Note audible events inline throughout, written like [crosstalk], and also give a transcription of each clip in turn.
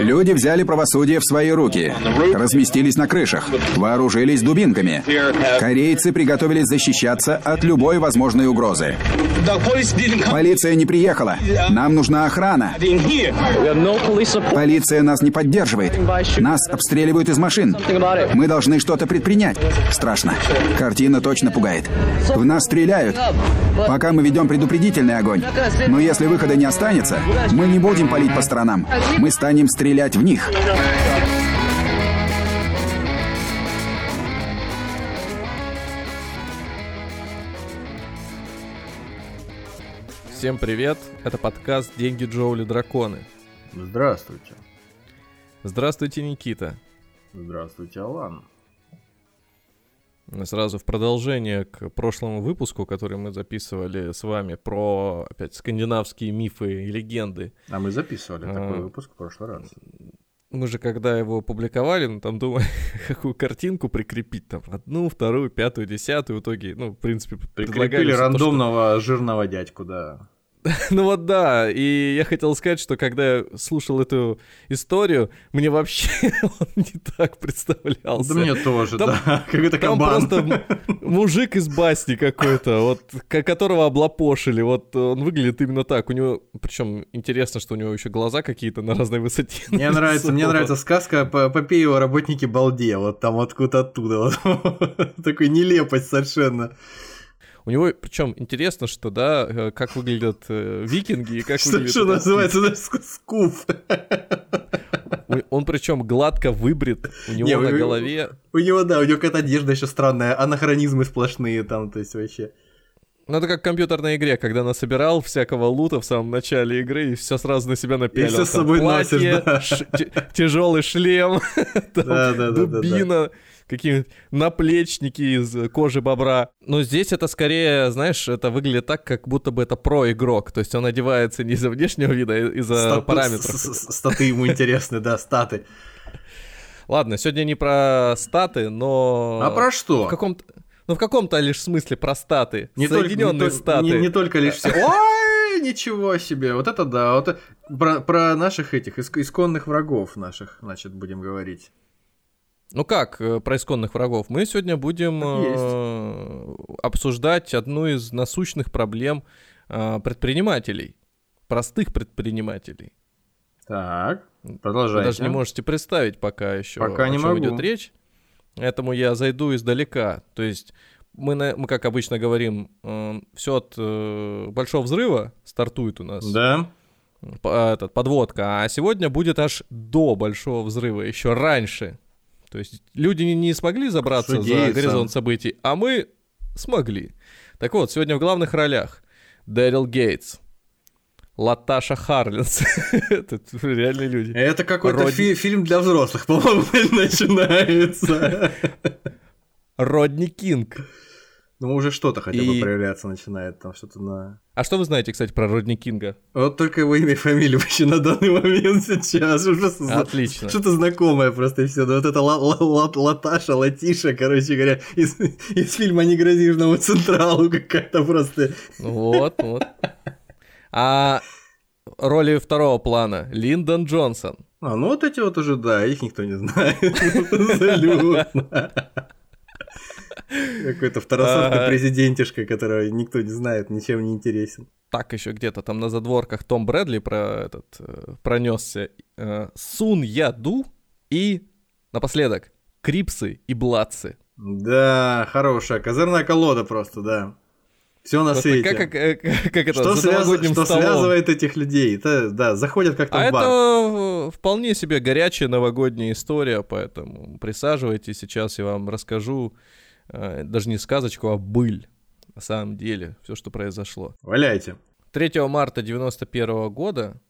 Люди взяли правосудие в свои руки, разместились на крышах, вооружились дубинками. Корейцы приготовились защищаться от любой возможной угрозы. Полиция не приехала. Нам нужна охрана. Полиция нас не поддерживает. Нас обстреливают из машин. Мы должны что-то предпринять. Страшно. Картина точно пугает. В нас стреляют. Пока мы ведем предупредительный огонь. Но если выхода не останется, мы не будем палить по сторонам. Мы станем стрелять в них. Всем привет, это подкаст «Деньги Джоули Драконы». Здравствуйте. Здравствуйте, Никита. Здравствуйте, Алан. Сразу в продолжение к прошлому выпуску, который мы записывали с вами про, опять, скандинавские мифы и легенды. А мы записывали а, такой выпуск в прошлый раз. Мы же, когда его публиковали, ну, там думали, [laughs] какую картинку прикрепить, там, одну, вторую, пятую, десятую, в итоге, ну, в принципе, Прикрепили рандомного то, что... жирного дядьку, да. [laughs] ну вот да, и я хотел сказать, что когда я слушал эту историю, мне вообще [laughs] он не так представлялся. Да мне тоже, там, да, [laughs] какой-то Там кабан. просто мужик из басни какой-то, вот, которого облапошили, вот он выглядит именно так. У него, причем интересно, что у него еще глаза какие-то на разной высоте. Мне нравится, мне нравится сказка Попеи о работнике Балде, вот там откуда оттуда, вот, такой нелепость совершенно. У него, причем интересно, что, да, э, как выглядят э, викинги и как что, выглядят... Что называется, [laughs] да, скуф. Он причем гладко выбрит, у него Не, на у, голове... У него, да, у него какая-то одежда еще странная, анахронизмы сплошные там, то есть вообще... Ну, это как в компьютерной игре, когда насобирал всякого лута в самом начале игры и все сразу на себя напялил. И все с собой платье, носишь, да. Ш- тяжелый шлем, [laughs] да, да, дубина. Да, да какие-нибудь наплечники из кожи бобра. Но здесь это скорее, знаешь, это выглядит так, как будто бы это про-игрок. То есть он одевается не из-за внешнего вида, а из-за Стат... параметров. Статы ему интересны, да, статы. Ладно, сегодня не про статы, но... А про что? В каком-то... Ну, в каком-то лишь смысле про статы. Не Соединенные только, не, статы. Не, не только лишь все. Ой, ничего себе. Вот это да. Вот про, про наших этих исконных врагов наших, значит, будем говорить. Ну как э, про исконных врагов? Мы сегодня будем э, обсуждать одну из насущных проблем э, предпринимателей, простых предпринимателей. Так, продолжайте. Вы даже не можете представить пока еще, пока о не чем могу. идет речь. Поэтому я зайду издалека. То есть мы, на, мы как обычно говорим, э, все от э, большого взрыва стартует у нас. Да. Этот, подводка. А сегодня будет аж до большого взрыва, еще раньше. То есть люди не смогли забраться Судейца. за горизонт событий, а мы смогли. Так вот, сегодня в главных ролях Дэрил Гейтс, Латаша Харлинс. [laughs] Это реальные люди. Это какой-то Род... фи- фильм для взрослых, [laughs] по-моему, начинается. [laughs] Родни Кинг. Ну, уже что-то хотя бы проявляться начинает, там что-то на... А что вы знаете, кстати, про Родни Кинга? Вот только его имя и фамилия вообще на данный момент сейчас. Уже Отлично. Что-то знакомое просто и все. вот это Латаша, Латиша, короче говоря, из, из фильма «Не грози Южному Централу» какая-то просто... Вот, вот. А роли второго плана Линдон Джонсон. А, ну вот эти вот уже, да, их никто не знает. [laughs] Абсолютно. Какой-то второсортный президентишка, которого никто не знает, ничем не интересен. Так еще где-то там на задворках Том Брэдли про этот э, пронесся. Э, Сун Яду и напоследок Крипсы и Бладцы. Да, хорошая козырная колода просто, да. Все на просто свете. Как, как, [laughs] как это, что, связ... что связывает этих людей? Это, да, заходят как-то а в бар. это вполне себе горячая новогодняя история, поэтому присаживайтесь, сейчас я вам расскажу Э, даже не сказочку, а быль, на самом деле, все, что произошло. Валяйте. 3 марта 91 года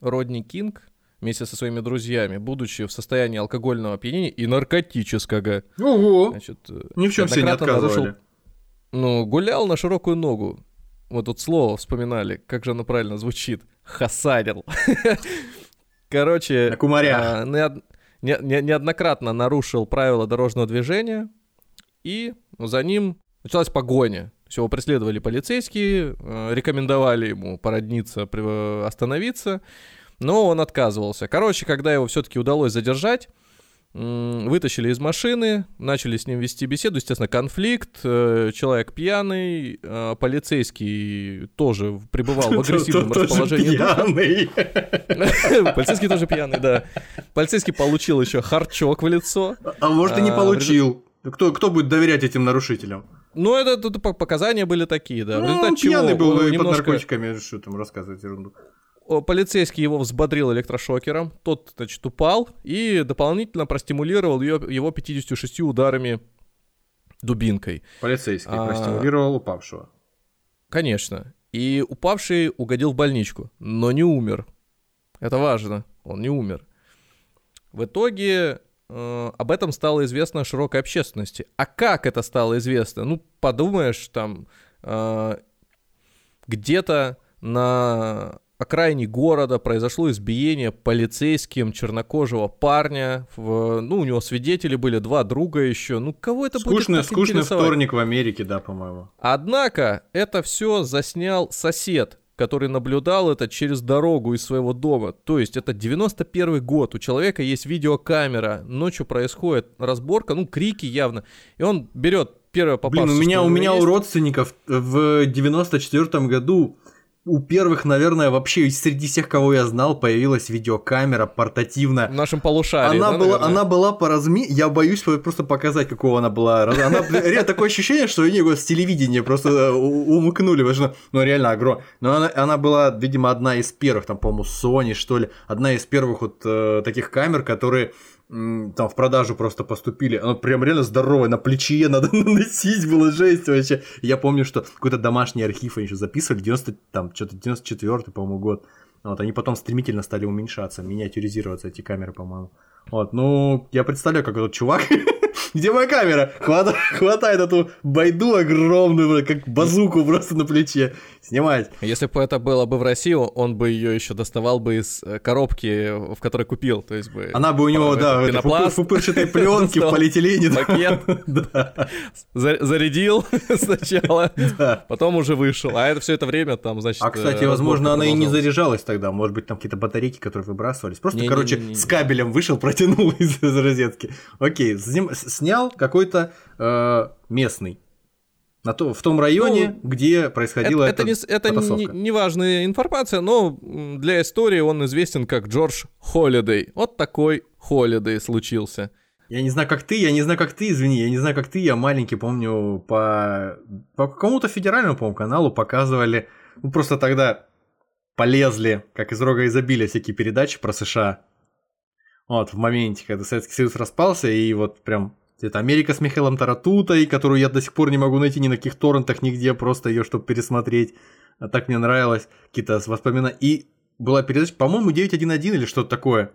Родни Кинг вместе со своими друзьями, будучи в состоянии алкогольного опьянения и наркотического, Ого! Значит, э, Ни в чем себе не отказывали. Нарушил, ну, гулял на широкую ногу. Вот тут слово вспоминали, как же оно правильно звучит. Хасарил. [laughs] Короче, на кумарях. неоднократно нарушил правила дорожного движения, и за ним началась погоня. Все, его преследовали полицейские, э, рекомендовали ему породниться, остановиться. но он отказывался. Короче, когда его все-таки удалось задержать, вытащили из машины, начали с ним вести беседу, естественно, конфликт, э, человек пьяный, э, полицейский тоже пребывал в [laughs] агрессивном расположении [laughs] Полицейский тоже пьяный, да. Полицейский получил еще [laughs] харчок в лицо. А может и не а, получил. Кто, кто будет доверять этим нарушителям? Ну, это тут показания были такие, да. Ну, он пьяный был и под наркотиками, что там рассказывать ерунду полицейский его взбодрил электрошокером, тот, значит, упал и дополнительно простимулировал ее, его 56 ударами дубинкой. Полицейский а, простимулировал упавшего. Конечно. И упавший угодил в больничку, но не умер. Это важно, он не умер. В итоге об этом стало известно широкой общественности. А как это стало известно? Ну, подумаешь, там э, где-то на окраине города произошло избиение полицейским чернокожего парня. В, ну, у него свидетели были, два друга еще. Ну, кого это скучный, будет Скучный вторник в Америке, да, по-моему. Однако, это все заснял сосед, который наблюдал это через дорогу из своего дома. То есть это 91 год, у человека есть видеокамера, ночью происходит разборка, ну, крики явно, и он берет первое попавшееся. Блин, у меня, у меня у родственников в 94 году у первых, наверное, вообще среди всех, кого я знал, появилась видеокамера портативная. В нашем полушарии, она да, была, она была по размеру, я боюсь просто показать, какого она была. Она, такое ощущение, что его с телевидения просто э, умыкнули, что, ну, реально огромная. Но она, она была, видимо, одна из первых, там, по-моему, Sony, что ли, одна из первых вот э, таких камер, которые там в продажу просто поступили, оно прям реально здоровое, на плече [laughs] надо наносить, было жесть вообще. Я помню, что какой-то домашний архив они еще записывали, 90, там, что-то 94 по-моему, год. Вот, они потом стремительно стали уменьшаться, миниатюризироваться эти камеры, по-моему. Вот, ну, я представляю, как этот чувак [laughs] Где моя камера? Хватает, [laughs] хватает эту байду огромную, как базуку просто на плече. Снимать. Если бы это было бы в России, он бы ее еще доставал бы из э, коробки, в которой купил. То есть бы... Она бы у него, да, пенопласт, пупырчатой [laughs] пленки в полиэтилене. Пакет. [laughs] Зарядил сначала, потом уже вышел. А это все это время там, значит... А, кстати, э, возможно, она и не заряжалась тогда. Может быть, там какие-то батарейки, которые выбрасывались. Просто, короче, с кабелем вышел, протянул из розетки. Окей, снял какой-то э, местный. На то, в том районе, ну, где происходила это, эта это, не, это не, не важная информация, но для истории он известен как Джордж Холидей. Вот такой Холидей случился. Я не знаю, как ты, я не знаю, как ты, извини, я не знаю, как ты, я маленький, помню, по, по какому-то федеральному, по каналу показывали, ну, просто тогда полезли, как из рога изобилия, всякие передачи про США. Вот, в моменте, когда Советский Союз распался, и вот прям это Америка с Михаилом Таратутой, которую я до сих пор не могу найти ни на каких торрентах, нигде, просто ее, чтобы пересмотреть. А так мне нравилось, какие-то воспоминания. И была передача, по-моему, 911 или что-то такое.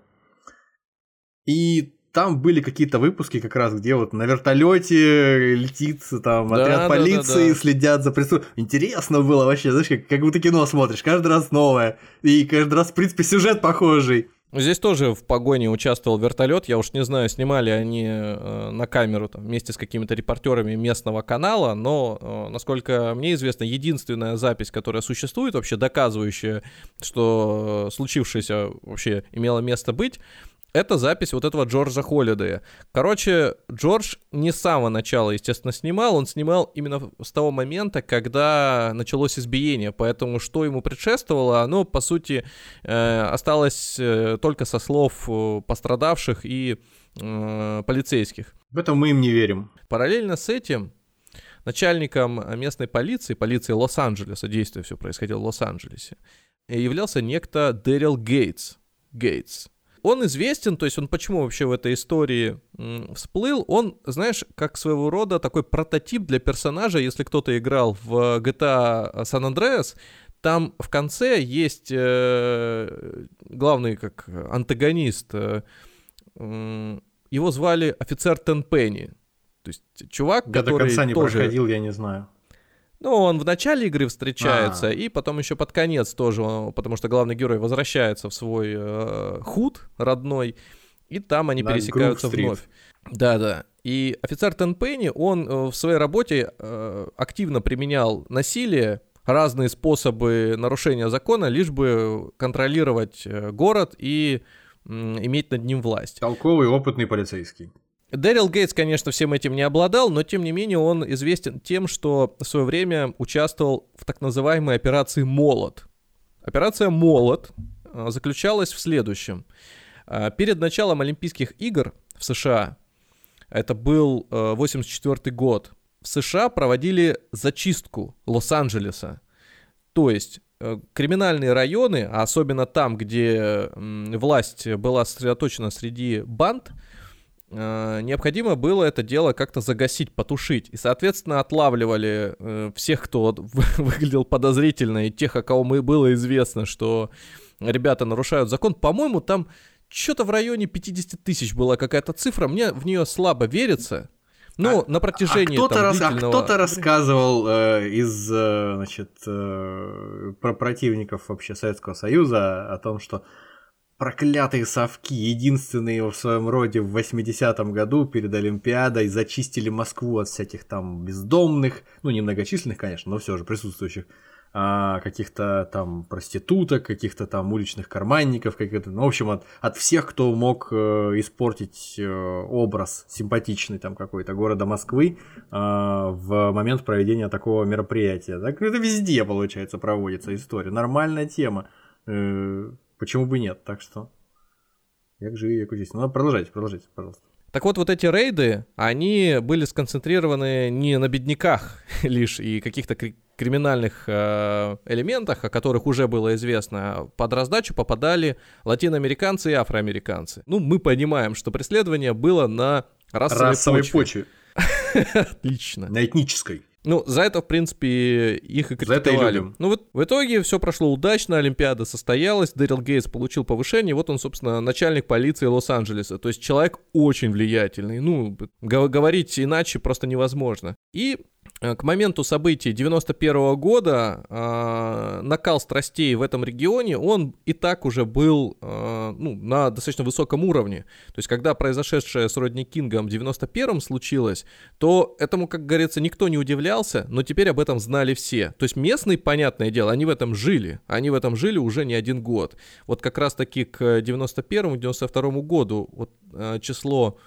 И там были какие-то выпуски как раз, где вот на вертолете летит там да, отряд да, полиции, да, да. следят за преступлением. Интересно было вообще, знаешь, как, как будто кино смотришь, каждый раз новое. И каждый раз, в принципе, сюжет похожий. Здесь тоже в погоне участвовал вертолет. Я уж не знаю, снимали они э, на камеру там, вместе с какими-то репортерами местного канала, но, э, насколько мне известно, единственная запись, которая существует, вообще доказывающая, что случившееся вообще имело место быть, это запись вот этого Джорджа Холлидея. Короче, Джордж не с самого начала, естественно, снимал, он снимал именно с того момента, когда началось избиение, поэтому что ему предшествовало, оно, по сути, э, осталось э, только со слов э, пострадавших и полицейских. В этом мы им не верим. Параллельно с этим начальником местной полиции, полиции Лос-Анджелеса, действие все происходило в Лос-Анджелесе, являлся некто Дэрил Гейтс. Гейтс. Он известен, то есть он почему вообще в этой истории всплыл? Он, знаешь, как своего рода такой прототип для персонажа, если кто-то играл в GTA San Andreas, там в конце есть э, главный как антагонист. Э, э, его звали офицер Тенпенни. То есть чувак, я который до конца не тоже... проходил, я не знаю. Ну, он в начале игры встречается, А-а-а. и потом еще под конец тоже, потому что главный герой возвращается в свой э, худ родной, и там они да, пересекаются вновь. Да-да. И офицер Тенпенни, он э, в своей работе э, активно применял насилие, разные способы нарушения закона, лишь бы контролировать э, город и иметь над ним власть. Толковый, опытный полицейский. Дэрил Гейтс, конечно, всем этим не обладал, но тем не менее он известен тем, что в свое время участвовал в так называемой операции «Молот». Операция «Молот» э, заключалась в следующем. Э, перед началом Олимпийских игр в США, это был 1984 год, в США проводили зачистку Лос-Анджелеса. То есть э, криминальные районы, а особенно там, где власть была сосредоточена среди банд, э, необходимо было это дело как-то загасить, потушить. И, соответственно, отлавливали э, всех, кто [laughs] выглядел подозрительно, и тех, о кого мы было известно, что ребята нарушают закон. По-моему, там что-то в районе 50 тысяч была какая-то цифра. Мне в нее слабо верится. Ну, а, на протяжении а кто-то, там, рас, длительного... а кто-то рассказывал э, из, э, значит, э, про противников вообще Советского Союза о том, что проклятые совки, единственные в своем роде в 80-м году перед Олимпиадой зачистили Москву от всяких там бездомных, ну, немногочисленных, конечно, но все же присутствующих а, каких-то там проституток, каких-то там уличных карманников, каких-то, ну, в общем, от, от всех, кто мог э, испортить э, образ симпатичный там какой-то города Москвы э, в момент проведения такого мероприятия. Так это везде, получается, проводится история. Нормальная тема. Почему бы нет? Так что, як живи, як здесь. Ну, продолжайте, продолжайте, пожалуйста. Так вот, вот эти рейды, они были сконцентрированы не на бедняках [laughs] лишь и каких-то криминальных э, элементах, о которых уже было известно, под раздачу попадали латиноамериканцы и афроамериканцы. Ну, мы понимаем, что преследование было на расовой, расовой почве. почве. [laughs] Отлично. На этнической. Ну, за это, в принципе, их и критиковали. Ну, вот в итоге все прошло удачно, Олимпиада состоялась, Дэрил Гейтс получил повышение, вот он, собственно, начальник полиции Лос-Анджелеса. То есть человек очень влиятельный. Ну, говорить иначе просто невозможно. И к моменту событий 91 года э, накал страстей в этом регионе, он и так уже был э, ну, на достаточно высоком уровне. То есть, когда произошедшее с Родни Кингом в 91-м случилось, то этому, как говорится, никто не удивлялся, но теперь об этом знали все. То есть, местные, понятное дело, они в этом жили. Они в этом жили уже не один год. Вот как раз-таки к 91-92 году вот, э, число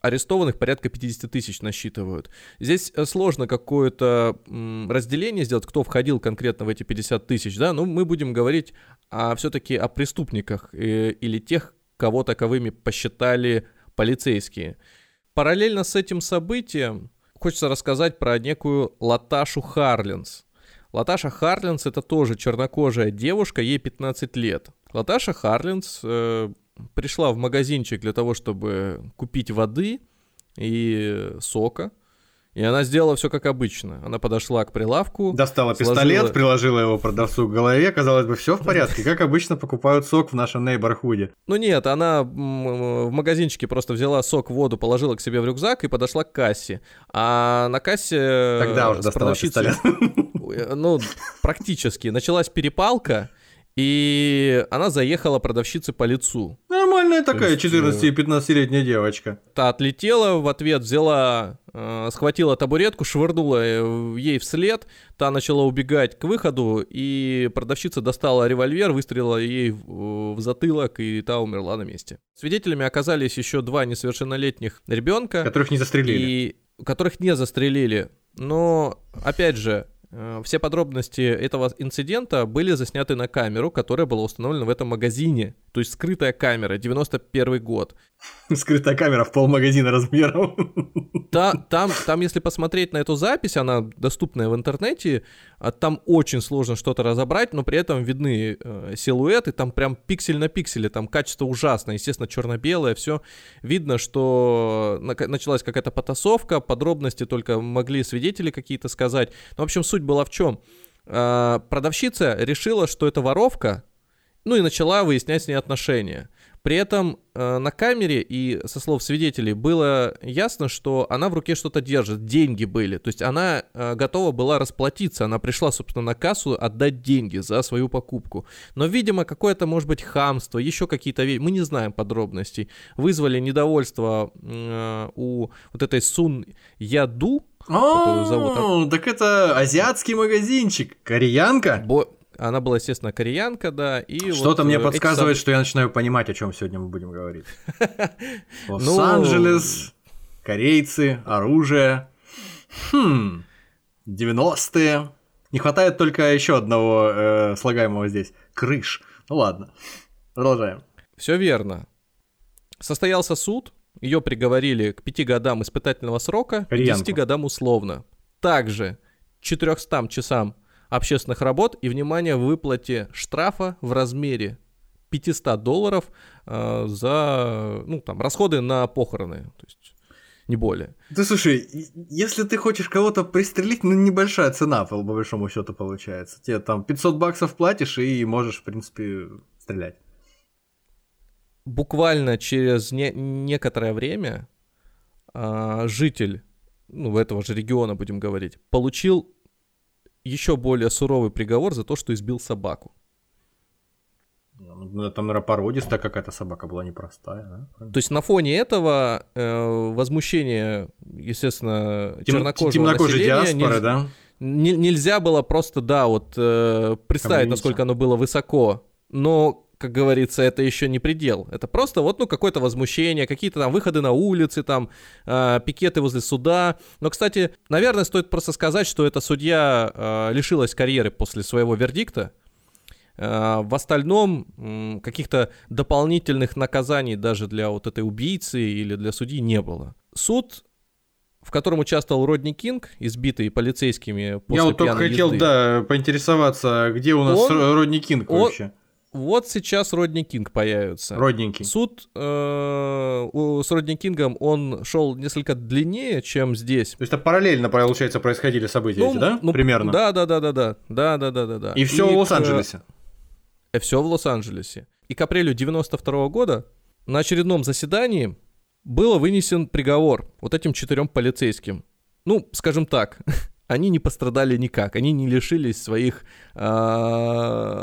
арестованных порядка 50 тысяч насчитывают. Здесь э, сложно какое-то разделение сделать, кто входил конкретно в эти 50 тысяч, да, но мы будем говорить о, все-таки о преступниках э, или тех, кого таковыми посчитали полицейские. Параллельно с этим событием хочется рассказать про некую Латашу Харлинс. Латаша Харлинс это тоже чернокожая девушка, ей 15 лет. Латаша Харлинс э, пришла в магазинчик для того, чтобы купить воды и сока. И она сделала все как обычно. Она подошла к прилавку. Достала сложила... пистолет, приложила его продавцу к голове. Казалось бы, все в порядке. Как обычно покупают сок в нашем нейборхуде. Ну нет, она в магазинчике просто взяла сок, воду, положила к себе в рюкзак и подошла к кассе. А на кассе... Тогда уже достала пистолет. [laughs] Ну, практически. Началась перепалка. И она заехала продавщице по лицу. Нормальная такая 14-15-летняя девочка. Та отлетела, в ответ взяла, э, схватила табуретку, швырнула э, ей вслед. Та начала убегать к выходу, и продавщица достала револьвер, выстрелила ей в, в затылок, и та умерла на месте. Свидетелями оказались еще два несовершеннолетних ребенка. Которых не застрелили. И которых не застрелили. Но, опять же, Э, все подробности этого инцидента были засняты на камеру, которая была установлена в этом магазине. То есть скрытая камера, 91 год. [laughs] Скрытая камера в полмагазина размером. [laughs] Да, там, там, если посмотреть на эту запись, она доступная в интернете, а там очень сложно что-то разобрать, но при этом видны э, силуэты, там прям пиксель на пикселе, там качество ужасное, естественно, черно-белое, все. Видно, что началась какая-то потасовка, подробности только могли свидетели какие-то сказать. Но, в общем, суть была в чем? Э, продавщица решила, что это воровка, ну и начала выяснять с ней отношения. При этом э, на камере и со слов свидетелей было ясно, что она в руке что-то держит, деньги были. То есть она э, готова была расплатиться, она пришла, собственно, на кассу отдать деньги за свою покупку. Но, видимо, какое-то, может быть, хамство, еще какие-то вещи, мы не знаем подробностей, вызвали недовольство э, у вот этой Сун Яду, которую зовут. Так это азиатский магазинчик. Кореянка? Она была, естественно, кореянка, да. И Что-то вот мне подсказывает, сам... что я начинаю понимать, о чем сегодня мы будем говорить. [laughs] Ну, Лос-Анджелес, корейцы, оружие. Хм, 90-е. Не хватает только еще одного э, слагаемого здесь. Крыш. Ну ладно. Продолжаем. Все верно. Состоялся суд, ее приговорили к пяти годам испытательного срока, Кореянку. 10 годам условно. Также 400 часам общественных работ и, внимание, выплате штрафа в размере 500 долларов э, за ну, там, расходы на похороны. То есть не более. Да слушай, если ты хочешь кого-то пристрелить, ну небольшая цена, по большому счету, получается. Тебе там 500 баксов платишь и можешь, в принципе, стрелять. Буквально через не- некоторое время э, житель ну, этого же региона, будем говорить, получил еще более суровый приговор за то, что избил собаку. Ну, там, наверное, породистая какая-то собака была непростая. Да? То есть на фоне этого э, возмущение, естественно, Тем, чернокожего темнокожей диаспоры, нельзя, да? Не, нельзя было просто, да, вот э, представить, насколько оно было высоко. Но как говорится, это еще не предел. Это просто вот, ну, какое-то возмущение, какие-то там выходы на улицы, там, э, пикеты возле суда. Но, кстати, наверное, стоит просто сказать, что эта судья э, лишилась карьеры после своего вердикта. Э, в остальном э, каких-то дополнительных наказаний даже для вот этой убийцы или для судьи не было. Суд в котором участвовал Родни Кинг, избитый полицейскими после Я вот только хотел, езды. да, поинтересоваться, где у нас он, Родни Кинг он, вообще? Вот сейчас Родни Кинг появится. Родни Кинг. Суд э, с Родни Кингом, он шел несколько длиннее, чем здесь. То есть это параллельно, получается, происходили события ну, эти, да? Ну, Примерно. Да, да, да, да, да. Да, да, да, да, да. И все в Лос-Анджелесе. И э, все в Лос-Анджелесе. И к апрелю 92 -го года на очередном заседании был вынесен приговор вот этим четырем полицейским. Ну, скажем так, [laughs] они не пострадали никак, они не лишились своих э,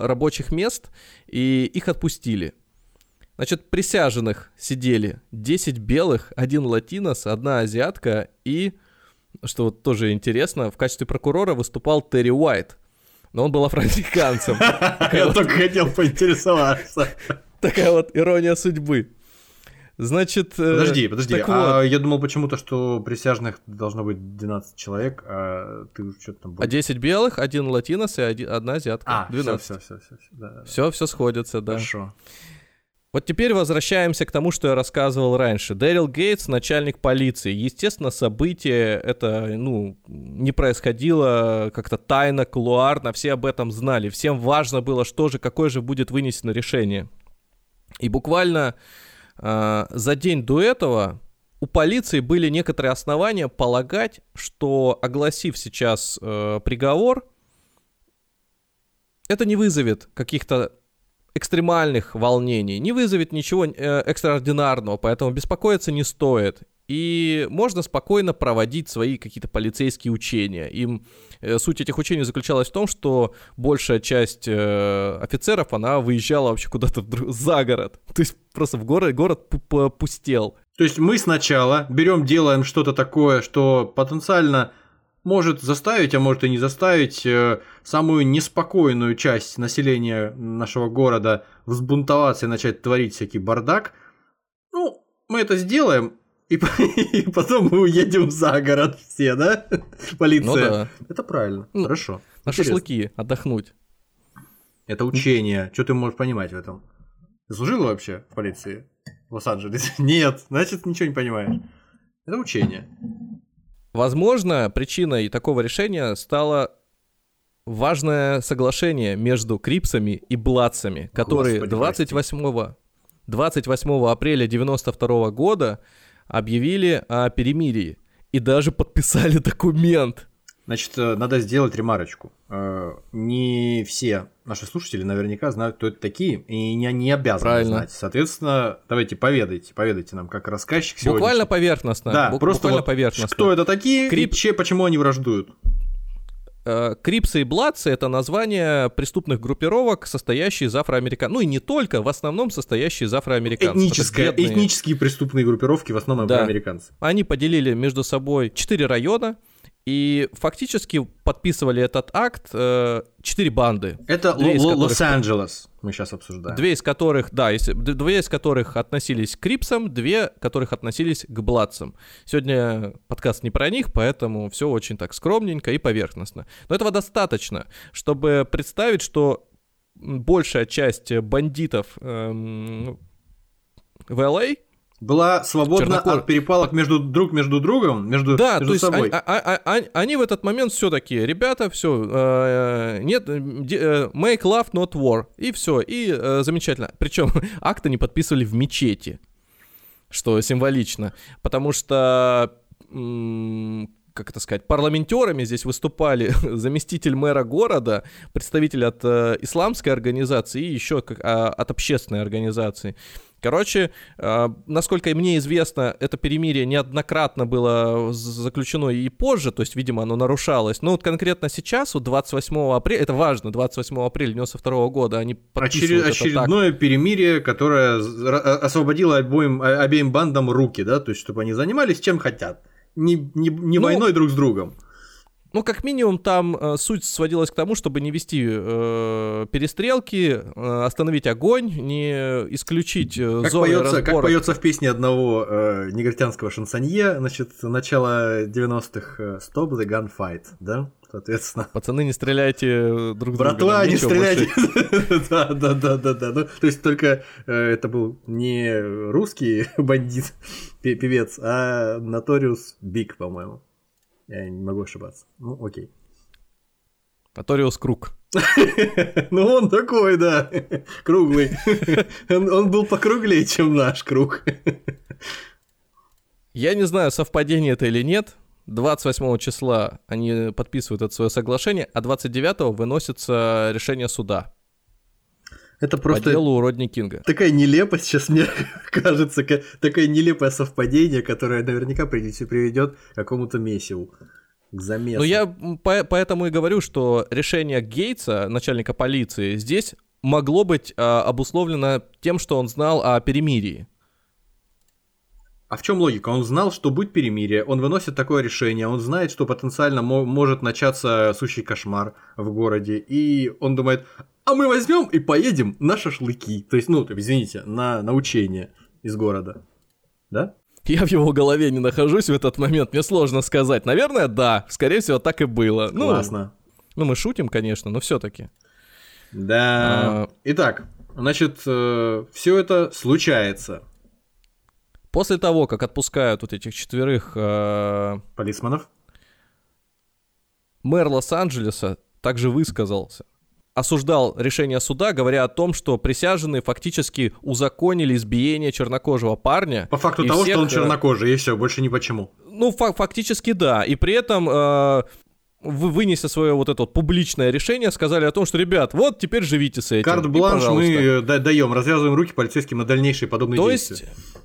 рабочих мест, и их отпустили. Значит, присяженных сидели 10 белых, один латинос, одна азиатка и, что вот тоже интересно, в качестве прокурора выступал Терри Уайт. Но он был афроамериканцем. [laughs] Я только хотел поинтересоваться. [laughs] Такая вот ирония судьбы. Значит... Э, подожди, подожди. А вот. я думал почему-то, что присяжных должно быть 12 человек, а ты что-то там... А 10 белых, один латинос и один, одна азиатка. А, 12. все, все, все. Все, да, все, все сходится, да. Хорошо. Вот теперь возвращаемся к тому, что я рассказывал раньше. Дэрил Гейтс, начальник полиции. Естественно, событие это, ну, не происходило как-то тайно, кулуарно, все об этом знали. Всем важно было, что же, какое же будет вынесено решение. И буквально за день до этого у полиции были некоторые основания полагать, что огласив сейчас э, приговор, это не вызовет каких-то экстремальных волнений, не вызовет ничего э, экстраординарного, поэтому беспокоиться не стоит и можно спокойно проводить свои какие-то полицейские учения. Им э, суть этих учений заключалась в том, что большая часть э, офицеров, она выезжала вообще куда-то за город. [laughs] То есть просто в город, город пустел. То есть мы сначала берем, делаем что-то такое, что потенциально может заставить, а может и не заставить э, самую неспокойную часть населения нашего города взбунтоваться и начать творить всякий бардак. Ну, мы это сделаем, и, [laughs] и потом мы уедем за город все, да? Полиция. Ну, да. Это правильно. Ну, Хорошо. На Интересно. шашлыки отдохнуть. Это учение. Что ты можешь понимать в этом? Ты служил вообще в полиции в Лос-Анджелесе? [laughs] Нет, значит, ничего не понимаешь. Это учение. Возможно, причиной такого решения стало важное соглашение между Крипсами и Бладцами, которые Господи, 28, 28 апреля 92 года объявили о перемирии и даже подписали [laughs] документ. Значит, э, надо сделать ремарочку. Э, не все наши слушатели наверняка знают, кто это такие, и не, не обязаны Правильно. знать. Соответственно, давайте поведайте, поведайте нам, как рассказчик сегодня. Буквально поверхностно. Да, Бу- просто буквально вот поверхностно. Кто это такие Крип... и че, почему они враждуют? Э, Крипсы и Бладцы — это название преступных группировок, состоящие из афроамериканцев. Ну и не только, в основном состоящие из афроамериканцев. Этнические, бедные... этнические преступные группировки, в основном да. афроамериканцы. Они поделили между собой четыре района, И фактически подписывали этот акт э, четыре банды. Это Лос-Анджелес мы сейчас обсуждаем. Две из которых, да, из, две из которых относились к Крипсам, две которых относились к Бладсам. Сегодня подкаст не про них, поэтому все очень так скромненько и поверхностно. Но этого достаточно, чтобы представить, что большая часть бандитов эм, в LA была свободна Чернокор... от перепалок между друг между другом, между, да, между то собой. Есть а, а, а, они в этот момент все такие, ребята, все, э, нет, э, make love, not war, и все, и э, замечательно. Причем [laughs] акты не подписывали в мечети, что символично, потому что как это сказать, парламентерами здесь выступали [laughs] заместитель мэра города, представитель от э, исламской организации и еще как, а, от общественной организации. Короче, э, насколько мне известно, это перемирие неоднократно было заключено и позже, то есть, видимо, оно нарушалось. Но вот конкретно сейчас, вот 28 апреля, это важно, 28 апреля 92 года они подписывают Очер... Очередное так. перемирие, которое освободило обоим, обеим бандам руки, да, то есть, чтобы они занимались чем хотят, не, не, не ну, войной друг с другом. Ну, как минимум, там э, суть сводилась к тому, чтобы не вести э, перестрелки, э, остановить огонь, не исключить э, как зоны поется, разбора. Как поется в песне одного э, негритянского шансонье, значит, начало 90-х э, «Stop the gunfight», да? Соответственно. Пацаны, не стреляйте друг в друга. Братва, не стреляйте. [laughs] да, да, да, да, да. Ну, то есть только э, это был не русский бандит, [laughs] певец, а Notorious Биг, по-моему. Я не могу ошибаться. Ну, окей. Аториус Круг. [laughs] ну, он такой, да, круглый. он, он был покруглее, чем наш круг. Я не знаю, совпадение это или нет. 28 числа они подписывают это свое соглашение, а 29 выносится решение суда. Это просто... По делу Родни Кинга. Такая нелепость сейчас мне [laughs] кажется, такое нелепое совпадение, которое наверняка приведет к какому-то месиву. К замесу. Ну, я по поэтому и говорю, что решение Гейтса, начальника полиции, здесь могло быть а, обусловлено тем, что он знал о перемирии. А в чем логика? Он знал, что будет перемирие, он выносит такое решение, он знает, что потенциально мо- может начаться сущий кошмар в городе, и он думает, а мы возьмем и поедем на шашлыки. То есть, ну, извините, на, на учение из города. Да? Я в его голове не нахожусь в этот момент, мне сложно сказать. Наверное, да, скорее всего, так и было. Ну, Классно. Ну, мы шутим, конечно, но все-таки. Да. А... Итак, значит, э, все это случается. После того, как отпускают вот этих четверых... Э... Полисманов? Мэр Лос-Анджелеса также высказался осуждал решение суда, говоря о том, что присяжные фактически узаконили избиение чернокожего парня. По факту того, всех... что он э, чернокожий, и все, больше ни почему. Ну, фа- фактически да. И при этом э, вынеся свое вот это вот публичное решение, сказали о том, что, ребят, вот теперь живите с этим. Карт-бланш мы даем, развязываем руки полицейским на дальнейшие подобные То действия. Есть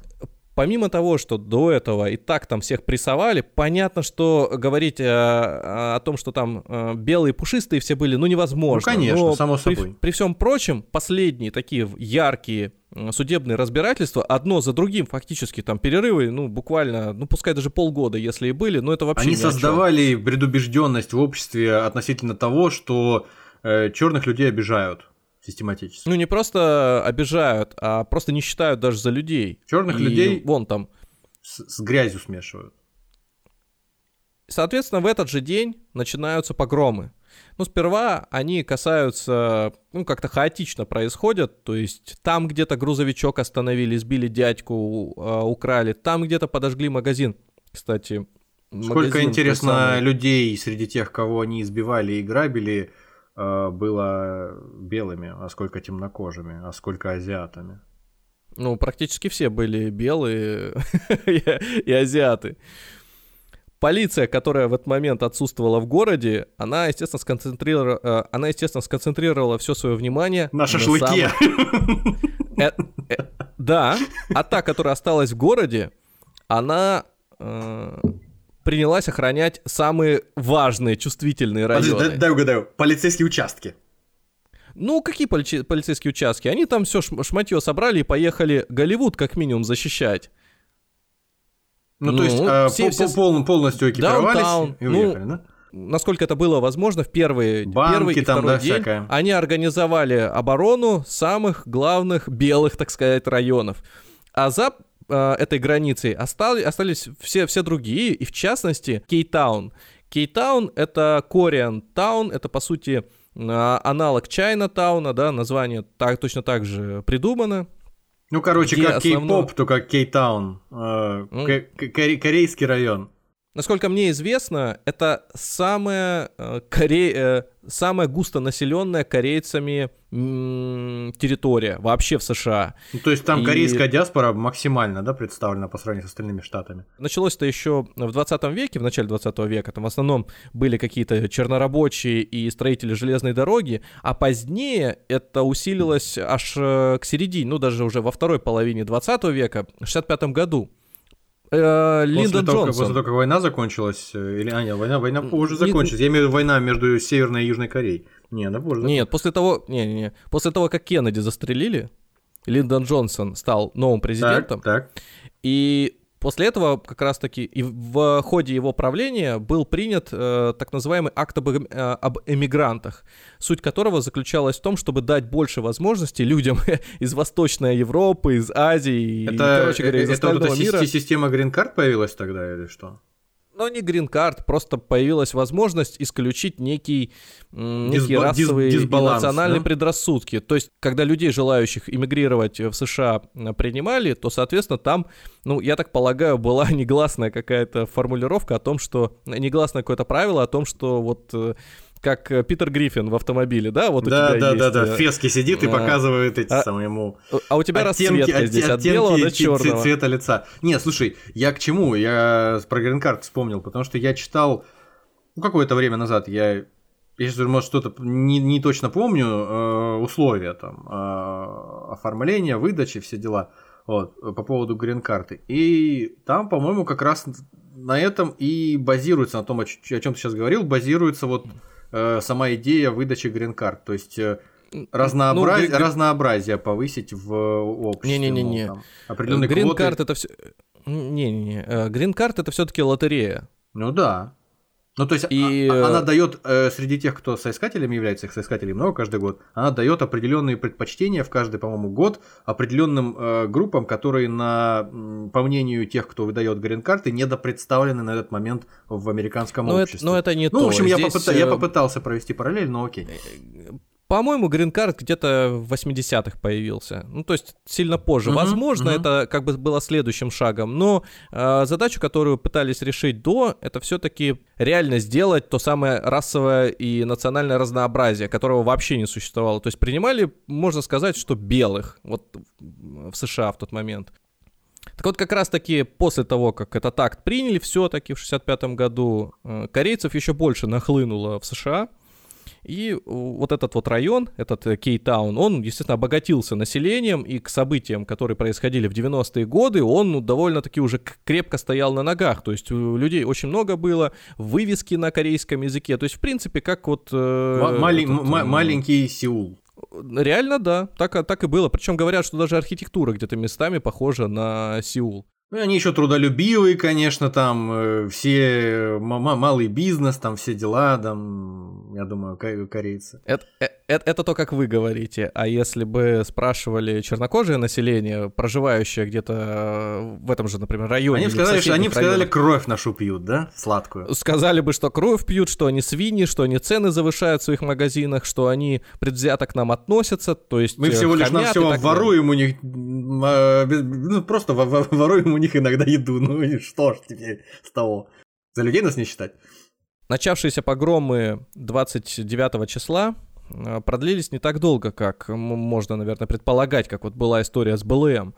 помимо того, что до этого и так там всех прессовали, понятно, что говорить о, э, о том, что там э, белые пушистые все были, ну невозможно. Ну конечно, Но само при, собой. При всем прочем, последние такие яркие судебные разбирательства, одно за другим фактически там перерывы, ну буквально, ну пускай даже полгода, если и были, но это вообще Они создавали предубежденность в обществе относительно того, что э, черных людей обижают систематически. Ну, не просто обижают, а просто не считают даже за людей. Черных и людей вон там. С, с грязью смешивают. Соответственно, в этот же день начинаются погромы. Ну, сперва они касаются, ну, как-то хаотично происходят, то есть там где-то грузовичок остановили, сбили дядьку, э, украли, там где-то подожгли магазин. Кстати, Сколько, магазин, интересно, людей среди тех, кого они избивали и грабили, было белыми, а сколько темнокожими, а сколько азиатами. Ну, практически все были белые [laughs] и азиаты. Полиция, которая в этот момент отсутствовала в городе, она, естественно, сконцентрировала, э, она, естественно, сконцентрировала все свое внимание на шашлыке. Э, да, а та, которая осталась в городе, она принялась охранять самые важные, чувствительные районы. Подожди, дай, дай угадаю, полицейские участки. Ну, какие поли- полицейские участки? Они там все шматье собрали и поехали Голливуд как минимум защищать. Ну, ну то есть э, все, по, все... Пол, полностью экипировались Даунтаун, и уехали, ну, да? Насколько это было возможно, в первые, Банки первый и там, второй да, день всякое. они организовали оборону самых главных белых, так сказать, районов. А за э, этой границей остались, остались все, все другие, и в частности Кейтаун. Кейтаун — это Кориан Таун, это, по сути, а, аналог Чайна-тауна, да, название так, точно так же придумано. Ну, короче, как основной... кей-поп, только Кейтаун, э, mm. корейский район. Насколько мне известно, это самая, э, коре... Э, самая густонаселенная корейцами территория вообще в США. Ну, то есть там и... корейская диаспора максимально да, представлена по сравнению с остальными штатами. Началось это еще в 20 веке, в начале 20 века. Там в основном были какие-то чернорабочие и строители железной дороги, а позднее это усилилось аж э, к середине, ну даже уже во второй половине 20 века, в 65 году э, Линдон после Джонсон. после того, как война закончилась, э, или, а, нет, война, война позже закончилась. Я имею в виду война между Северной и Южной Кореей. Не, она позже. Нет, после того, не, не, не, после того, как Кеннеди застрелили, Линдон Джонсон стал новым президентом. Так, так. И После этого как раз-таки и в ходе его правления был принят э, так называемый акт об, э, об эмигрантах, суть которого заключалась в том, чтобы дать больше возможностей людям [laughs] из Восточной Европы, из Азии это, и, короче говоря, из это, остального это мира. Система грин-карт появилась тогда или что? Но не грин-карт, просто появилась возможность исключить некий, некие Дисба- расовые дис- и национальные да? предрассудки. То есть, когда людей, желающих иммигрировать в США, принимали, то, соответственно, там, ну, я так полагаю, была [laughs] негласная какая-то формулировка о том, что, негласное какое-то правило о том, что вот э, как э, Питер Гриффин в автомобиле, да? Вот да, у тебя да, есть... да, да, в феске сидит и а, показывает эти а, самые ему. А у тебя оттенки, расцветка здесь от белого до черного. цвета лица. Не, слушай, я к чему? Я про грин-карт вспомнил, потому что я читал ну, какое-то время назад, я я сейчас, может, что-то не, не точно помню, э, условия там, э, оформления, выдачи, все дела, вот, по поводу грин-карты. И там, по-моему, как раз на этом и базируется, на том, о, о чем ты сейчас говорил, базируется вот э, сама идея выдачи грин-карт. То есть э, разнообраз... ну, разнообразие повысить в обществе. Не-не-не. Ну, определенные Грин-карт это все... Не-не-не. Э, грин-карт это все-таки лотерея. Ну да. Ну, то есть и... а, она дает э, среди тех, кто соискателями является, их соискателей много каждый год, она дает определенные предпочтения в каждый, по-моему, год определенным э, группам, которые, на, по мнению тех, кто выдает грин-карты, недопредставлены на этот момент в американском но обществе. Это, но это не ну, то. в общем, Здесь... я, попыта... я э, попытался провести параллель, но окей. По-моему, грин-карт где-то в 80-х появился. Ну, то есть сильно позже. Uh-huh, Возможно, uh-huh. это как бы было следующим шагом. Но э, задачу, которую пытались решить до, это все-таки реально сделать то самое расовое и национальное разнообразие, которого вообще не существовало. То есть принимали, можно сказать, что белых вот в США в тот момент. Так вот, как раз-таки после того, как этот акт приняли все-таки в 65 году, э, корейцев еще больше нахлынуло в США – и вот этот вот район, этот э, Кейтаун, он, естественно, обогатился населением, и к событиям, которые происходили в 90-е годы, он ну, довольно-таки уже крепко стоял на ногах. То есть у людей очень много было, вывески на корейском языке. То есть, в принципе, как вот... Э, Мали- этот, м- маленький Сеул. Реально, да, так, так и было. Причем говорят, что даже архитектура где-то местами похожа на Сеул. Ну, они еще трудолюбивые, конечно, там э, все малый бизнес, там все дела, там, я думаю, корейцы. Это, это, это то, как вы говорите. А если бы спрашивали чернокожее население, проживающее где-то э, в этом же, например, районе. Они бы сказали, что они бы сказали, кровь нашу пьют, да? Сладкую. Сказали бы, что кровь пьют, что они свиньи, что они цены завышают в своих магазинах, что они предвзято к нам относятся. То есть мы всего лишь на все воруем у них, а, ну, просто воруем у них иногда еду. Ну и что ж теперь с того? За людей нас не считать. Начавшиеся погромы 29 числа э, продлились не так долго, как можно, наверное, предполагать, как вот была история с БЛМ.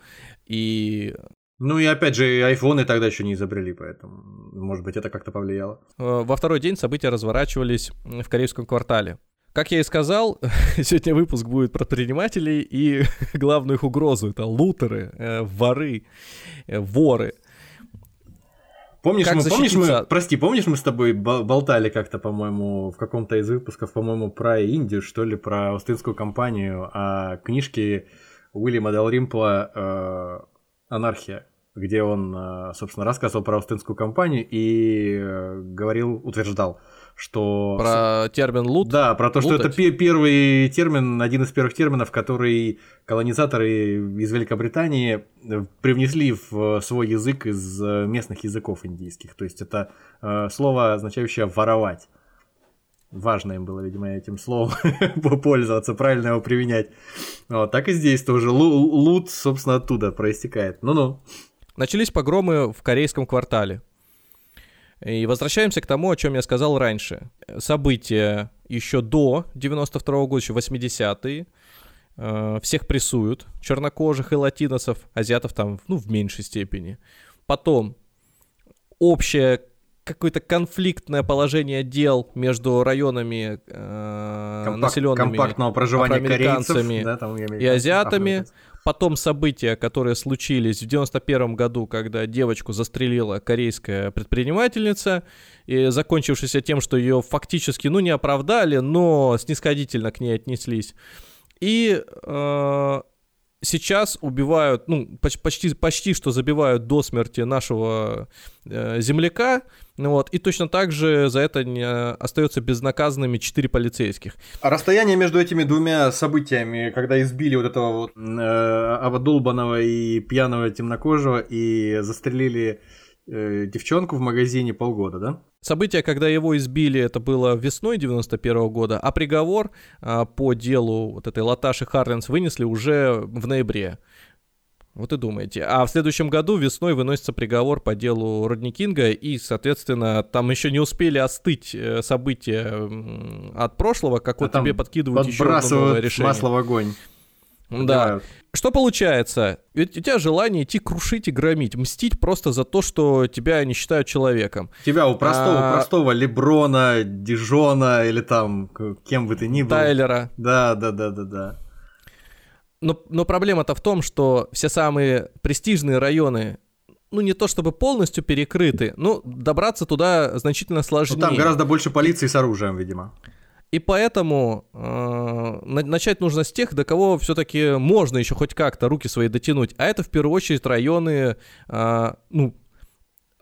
И ну и опять же, айфоны тогда еще не изобрели, поэтому, может быть, это как-то повлияло. Э, во второй день события разворачивались в корейском квартале. Как я и сказал, [laughs] сегодня выпуск будет про предпринимателей и [laughs] главную их угрозу. Это лутеры, э, воры, воры. Помнишь, мы, помнишь мы, прости, помнишь, мы с тобой болтали как-то, по-моему, в каком-то из выпусков, по-моему, про Индию, что ли, про Остинскую компанию, о книжке Уильяма Далримпла э, «Анархия». где он, собственно, рассказывал про Аустинскую компанию и говорил, утверждал, что... Про термин лут? Да, про то, что Лутать? это первый термин, один из первых терминов, который колонизаторы из Великобритании э, привнесли в свой язык из э, местных языков индийских. То есть это э, слово, означающее воровать. Важно им было, видимо, этим словом [laughs] пользоваться, правильно его применять. Вот, так и здесь тоже. Лут, собственно, оттуда проистекает. Ну-ну. Начались погромы в корейском квартале. И возвращаемся к тому, о чем я сказал раньше. События еще до 92 года, еще 80-е. Э, всех прессуют, чернокожих и латиносов, азиатов там, ну, в меньшей степени. Потом общее какое-то конфликтное положение дел между районами э, Компак- населенными компактного проживания корейцев, да, и азиатами. Потом события, которые случились в 91 году, когда девочку застрелила корейская предпринимательница, и закончившийся тем, что ее фактически, ну, не оправдали, но снисходительно к ней отнеслись. И э, сейчас убивают, ну, почти, почти что забивают до смерти нашего э, земляка, ну вот, и точно так же за это не остается безнаказанными четыре полицейских. А расстояние между этими двумя событиями, когда избили вот этого вот э, ободолбанного и пьяного темнокожего и застрелили э, девчонку в магазине полгода, да? Событие, когда его избили, это было весной 91 -го года, а приговор э, по делу вот этой Латаши Харлинс вынесли уже в ноябре. Вот и думаете. А в следующем году весной выносится приговор по делу Родни Кинга, и, соответственно, там еще не успели остыть э, события от прошлого, как а вот тебе подкидывают еще одно новое решение. масло в огонь. Да. Что получается? Ведь у тебя желание идти крушить и громить, мстить просто за то, что тебя не считают человеком. Тебя у простого, а... простого Леброна, Дижона или там кем бы ты ни был. Тайлера. Да, да, да, да, да. Но, но проблема-то в том, что все самые престижные районы ну, не то чтобы полностью перекрыты, но добраться туда значительно сложнее. Ну, там гораздо больше полиции с оружием, видимо. И поэтому э, начать нужно с тех, до кого все-таки можно еще хоть как-то руки свои дотянуть. А это в первую очередь районы, э, ну,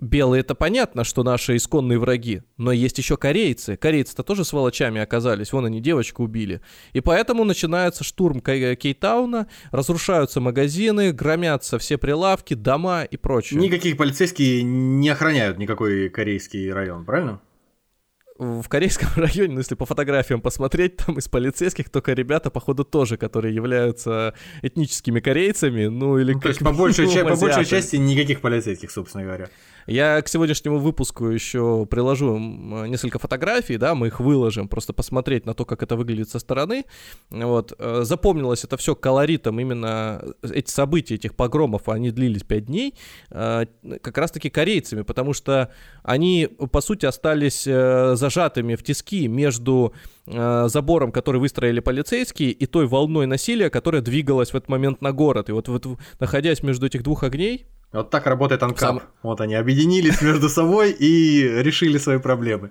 Белые это понятно, что наши исконные враги, но есть еще корейцы. Корейцы-то тоже сволочами оказались, вон они девочку убили. И поэтому начинается штурм Кейтауна, разрушаются магазины, громятся все прилавки, дома и прочее. Никаких полицейские не охраняют никакой корейский район, правильно? в корейском [laughs] районе, ну, если по фотографиям посмотреть, там из полицейских только ребята, походу, тоже, которые являются этническими корейцами, ну или ну, как по большей, по большей части никаких полицейских, собственно говоря. Я к сегодняшнему выпуску еще приложу несколько фотографий, да, мы их выложим, просто посмотреть на то, как это выглядит со стороны. Вот. Э, запомнилось это все колоритом, именно эти события, этих погромов, они длились 5 дней, э, как раз-таки корейцами, потому что они, по сути, остались э, зажатыми в тиски между забором, который выстроили полицейские, и той волной насилия, которая двигалась в этот момент на город. И вот, вот находясь между этих двух огней, вот так работает Анкап. Сам... Вот они объединились между собой и решили свои проблемы.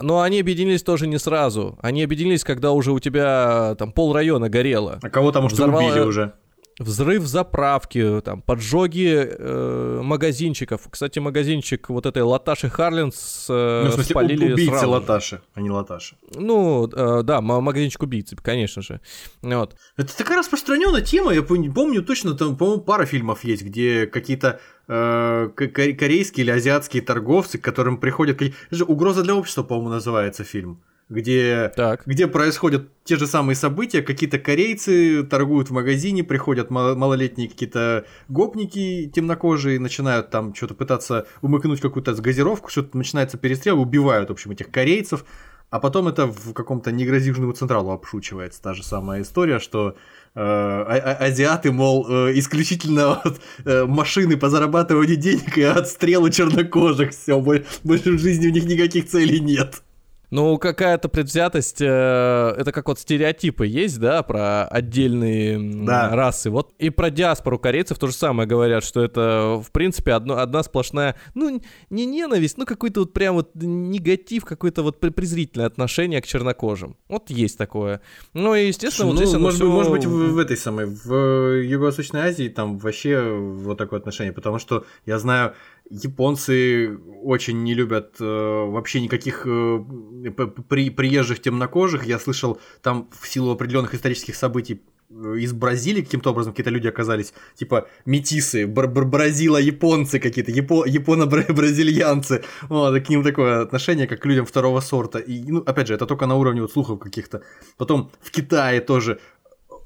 Но они объединились тоже не сразу. Они объединились, когда уже у тебя там пол района горело. А кого там уж Взорвало... убили уже? Взрыв заправки, там, поджоги э, магазинчиков. Кстати, магазинчик вот этой Латаши Харлинс э, ну, в смысле, спалили убийцы сразу. Латаши, а не Латаши. Ну, э, да, магазинчик убийцы, конечно же. Вот. Это такая распространенная тема, я помню точно, там, по-моему, пара фильмов есть, где какие-то э, корейские или азиатские торговцы, к которым приходят... Это же «Угроза для общества», по-моему, называется фильм где, так. где происходят те же самые события, какие-то корейцы торгуют в магазине, приходят малолетние какие-то гопники темнокожие, начинают там что-то пытаться умыкнуть какую-то газировку, что-то начинается перестрел, убивают, в общем, этих корейцев, а потом это в каком-то негрозижному централу обшучивается та же самая история, что э, а, а азиаты, мол, э, исключительно вот, э, машины по зарабатыванию денег и отстрелу чернокожих, все, больше в жизни у них никаких целей нет. Ну, какая-то предвзятость, э, это как вот стереотипы есть, да, про отдельные да. расы. Вот и про диаспору корейцев то же самое говорят, что это, в принципе, одно, одна сплошная, ну, не ненависть, ну, какой-то вот прям вот негатив, какое-то вот презрительное отношение к чернокожим. Вот есть такое. Ну, и, естественно, ну, вот здесь может, все... может быть, в, в этой самой, в Юго-Восточной Азии там вообще вот такое отношение, потому что я знаю японцы очень не любят э, вообще никаких э, при, приезжих темнокожих. Я слышал, там в силу определенных исторических событий э, из Бразилии каким-то образом какие-то люди оказались, типа метисы, бр- бр- бразило-японцы какие-то, япо- японо-бразильянцы. Вот, к ним такое отношение, как к людям второго сорта. И, ну, опять же, это только на уровне вот слухов каких-то. Потом в Китае тоже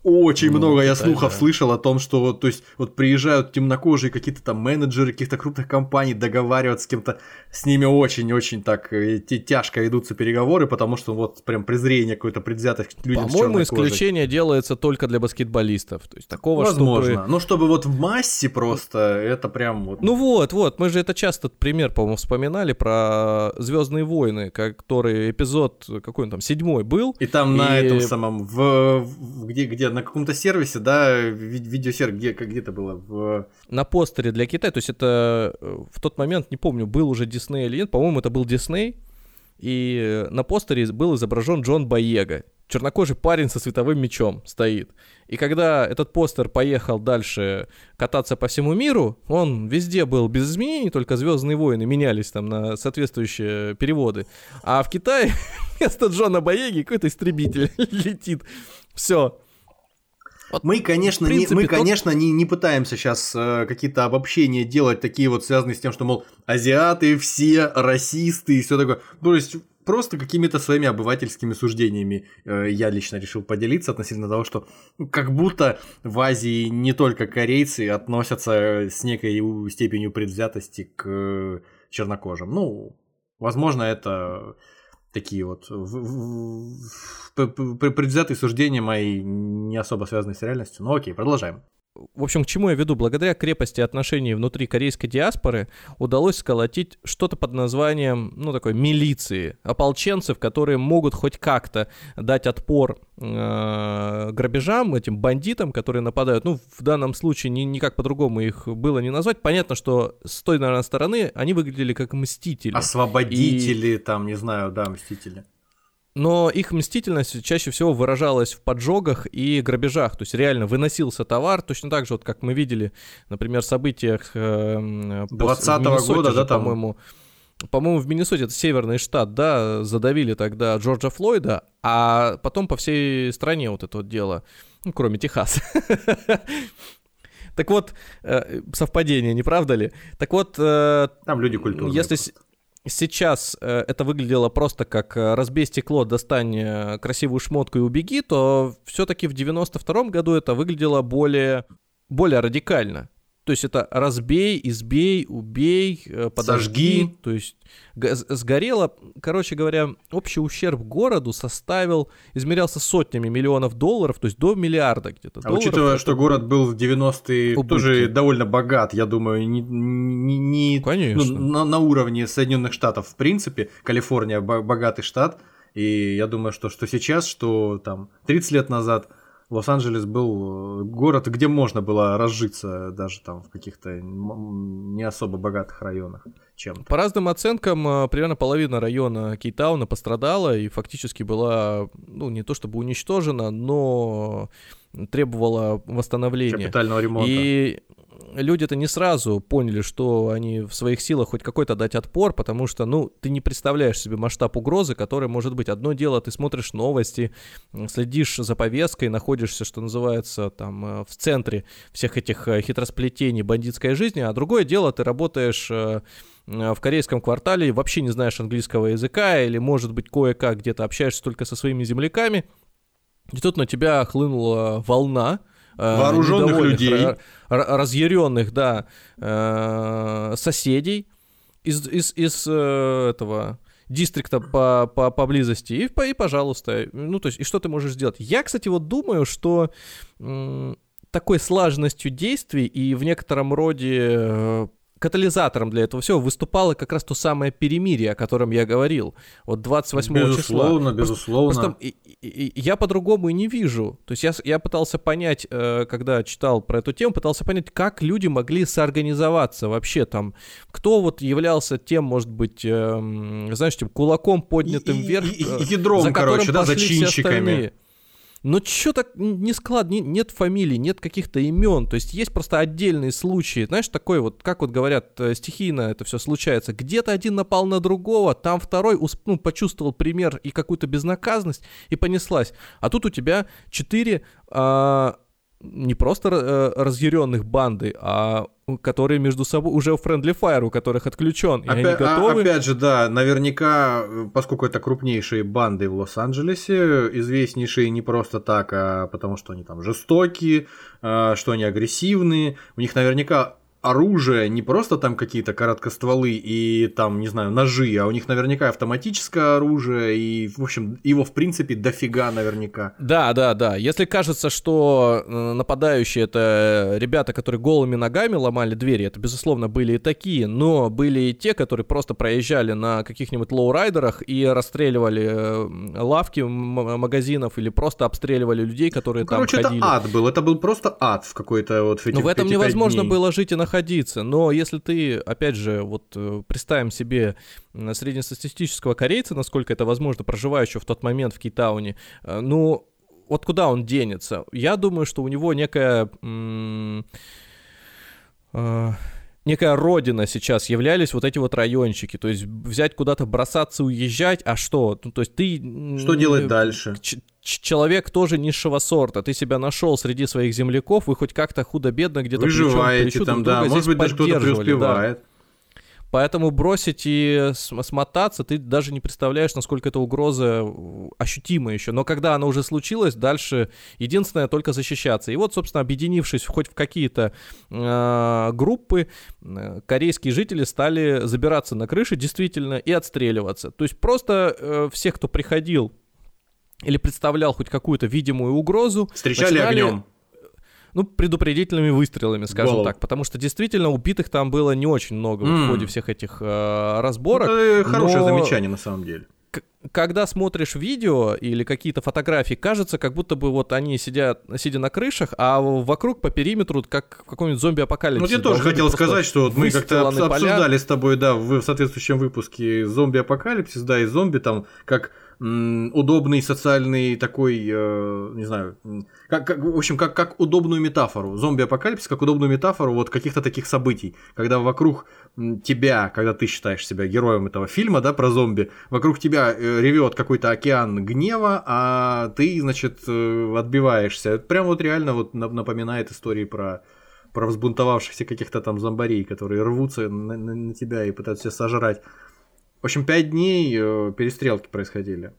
очень ну, много я слухов да. слышал о том, что то есть, вот приезжают темнокожие какие-то там менеджеры каких-то крупных компаний, договариваться с кем-то, с ними очень-очень так э, тяжко идутся переговоры, потому что вот прям презрение какое-то предвзятость к людям По-моему, исключение делается только для баскетболистов, то есть такого, Возможно, чтобы... ну чтобы вот в массе просто, это прям вот... Ну вот, вот, мы же это часто пример, по-моему, вспоминали про Звездные войны, который эпизод, какой он там, седьмой был. И там и... на этом самом, в где, где на каком-то сервисе, да, ви- видеосервис, где, где это было? В... На постере для Китая, то есть это э, в тот момент, не помню, был уже Дисней или нет, по-моему, это был Дисней, и на постере был изображен Джон Боега, чернокожий парень со световым мечом стоит. И когда этот постер поехал дальше кататься по всему миру, он везде был без изменений, только Звездные войны менялись там на соответствующие переводы. А в Китае [laughs] вместо Джона Боеги какой-то истребитель [laughs] летит. Все. Вот, мы, конечно, принципе, не, мы, тот... конечно, не, не пытаемся сейчас э, какие-то обобщения делать, такие вот связанные с тем, что, мол, азиаты все расисты и все такое. То есть просто какими-то своими обывательскими суждениями э, я лично решил поделиться относительно того, что ну, как будто в Азии не только корейцы относятся с некой степенью предвзятости к чернокожим. Ну, возможно, это такие вот предвзятые суждения мои не особо связаны с реальностью. Ну окей, продолжаем. В общем, к чему я веду? Благодаря крепости отношений внутри корейской диаспоры удалось сколотить что-то под названием, ну, такой милиции, ополченцев, которые могут хоть как-то дать отпор э, грабежам, этим бандитам, которые нападают. Ну, в данном случае ни, никак по-другому их было не назвать. Понятно, что с той, наверное, стороны они выглядели как мстители. Освободители, и... там, не знаю, да, мстители. Но их мстительность чаще всего выражалась в поджогах и грабежах. То есть реально выносился товар, точно так же, вот как мы видели, например, в событиях... Э, 20 года, же, да, там? По-моему, по-моему, в Миннесоте, это северный штат, да, задавили тогда Джорджа Флойда, а потом по всей стране вот это вот дело, ну, кроме Техаса. [laughs] Так вот, э, совпадение, не правда ли? Так вот... Э, там люди культурные. Если, сейчас э, это выглядело просто как э, разбей стекло, достань э, красивую шмотку и убеги, то все-таки в 92 году это выглядело более, более радикально. То есть это разбей, избей, убей, э, подожги. Сожги. То есть сгорело, короче говоря, общий ущерб городу составил, измерялся сотнями миллионов долларов, то есть до миллиарда где-то а долларов. учитывая, что город был в 90-е Убытки. тоже довольно богат, я думаю, не, не, не Конечно. Ну, на, на уровне Соединенных Штатов в принципе, Калифорния богатый штат, и я думаю, что, что сейчас, что там 30 лет назад – Лос-Анджелес был э, город, где можно было разжиться даже там в каких-то не особо богатых районах чем-то. По разным оценкам, э, примерно половина района Кейтауна пострадала и фактически была, ну, не то чтобы уничтожена, но требовала восстановления. Капитального ремонта. И люди это не сразу поняли, что они в своих силах хоть какой-то дать отпор, потому что, ну, ты не представляешь себе масштаб угрозы, которая может быть. Одно дело, ты смотришь новости, следишь за повесткой, находишься, что называется, там, э, в центре всех этих э, хитросплетений бандитской жизни, а другое дело, ты работаешь э, в корейском квартале, вообще не знаешь английского языка, или, может быть, кое-как где-то общаешься только со своими земляками, и тут на тебя хлынула волна, вооруженных людей, разъяренных, да, э, соседей из, из, из э, этого дистрикта по, по, поблизости, и, и, пожалуйста, ну, то есть, и что ты можешь сделать? Я, кстати, вот думаю, что такой слаженностью действий и в некотором роде катализатором для этого всего выступало как раз то самое перемирие, о котором я говорил. Вот 28 безусловно, числа. Безусловно, безусловно. Просто, и, и, я по-другому и не вижу. То есть я, я пытался понять, э, когда читал про эту тему, пытался понять, как люди могли соорганизоваться вообще там. Кто вот являлся тем, может быть, э, знаешь, тем кулаком поднятым и, вверх, и, и, и ядром, за короче, да, зачинщиками. Но что так не склад, не, нет фамилий, нет каких-то имен. То есть есть просто отдельные случаи. Знаешь, такой вот, как вот говорят, э, стихийно это все случается. Где-то один напал на другого, там второй ну, почувствовал пример и какую-то безнаказанность и понеслась. А тут у тебя четыре а, не просто э, разъяренных банды, а которые между собой уже friendly fire, у которых отключен, и опять, они готовы. А, опять же, да, наверняка, поскольку это крупнейшие банды в Лос-Анджелесе, известнейшие не просто так, а потому что они там жестокие, а, что они агрессивные, у них наверняка оружие, не просто там какие-то короткостволы и там, не знаю, ножи, а у них наверняка автоматическое оружие, и, в общем, его, в принципе, дофига наверняка. Да, да, да. Если кажется, что э, нападающие это ребята, которые голыми ногами ломали двери, это, безусловно, были и такие, но были и те, которые просто проезжали на каких-нибудь лоурайдерах и расстреливали э, лавки магазинов или просто обстреливали людей, которые ну, там короче, ходили. это ад был, это был просто ад в какой-то вот в этих, Но в этом невозможно дней. было жить и находиться находиться. Но если ты, опять же, вот э, представим себе среднестатистического корейца, насколько это возможно, проживающего в тот момент в Кейтауне, э, ну, вот куда он денется? Я думаю, что у него некая... М- э, некая родина сейчас являлись вот эти вот райончики. То есть взять куда-то, бросаться, уезжать, а что? Ну, то есть ты... Что делать дальше? Человек тоже низшего сорта, ты себя нашел среди своих земляков, вы хоть как-то худо-бедно где-то Выживаете там, да, может быть, даже кто-то преуспевает. Да. Поэтому бросить и смотаться, ты даже не представляешь, насколько эта угроза ощутима еще. Но когда она уже случилась, дальше единственное только защищаться. И вот, собственно, объединившись хоть в какие-то э, группы, э, корейские жители стали забираться на крыши действительно и отстреливаться. То есть просто э, всех, кто приходил или представлял хоть какую-то видимую угрозу, встречали начинали... огнем ну, предупредительными выстрелами, скажем Голову. так, потому что действительно убитых там было не очень много mm. в ходе всех этих э, разборок. Ну, это хорошее но... замечание на самом деле когда смотришь видео или какие-то фотографии, кажется, как будто бы вот они сидят, сидя на крышах, а вокруг по периметру как в каком-нибудь зомби-апокалипсе. Ну, я тоже хотел сказать, что вот мы как-то обсуждали с тобой, да, в соответствующем выпуске зомби-апокалипсис, да, и зомби там как удобный социальный такой, э, не знаю, как, как, в общем, как, как удобную метафору. Зомби-апокалипсис, как удобную метафору вот каких-то таких событий, когда вокруг тебя, когда ты считаешь себя героем этого фильма, да, про зомби, вокруг тебя э, ревет какой-то океан гнева, а ты, значит, э, отбиваешься. Прям вот реально вот напоминает истории про про взбунтовавшихся каких-то там зомбарей, которые рвутся на, на, на тебя и пытаются тебя сожрать. В общем, пять дней э, перестрелки происходили.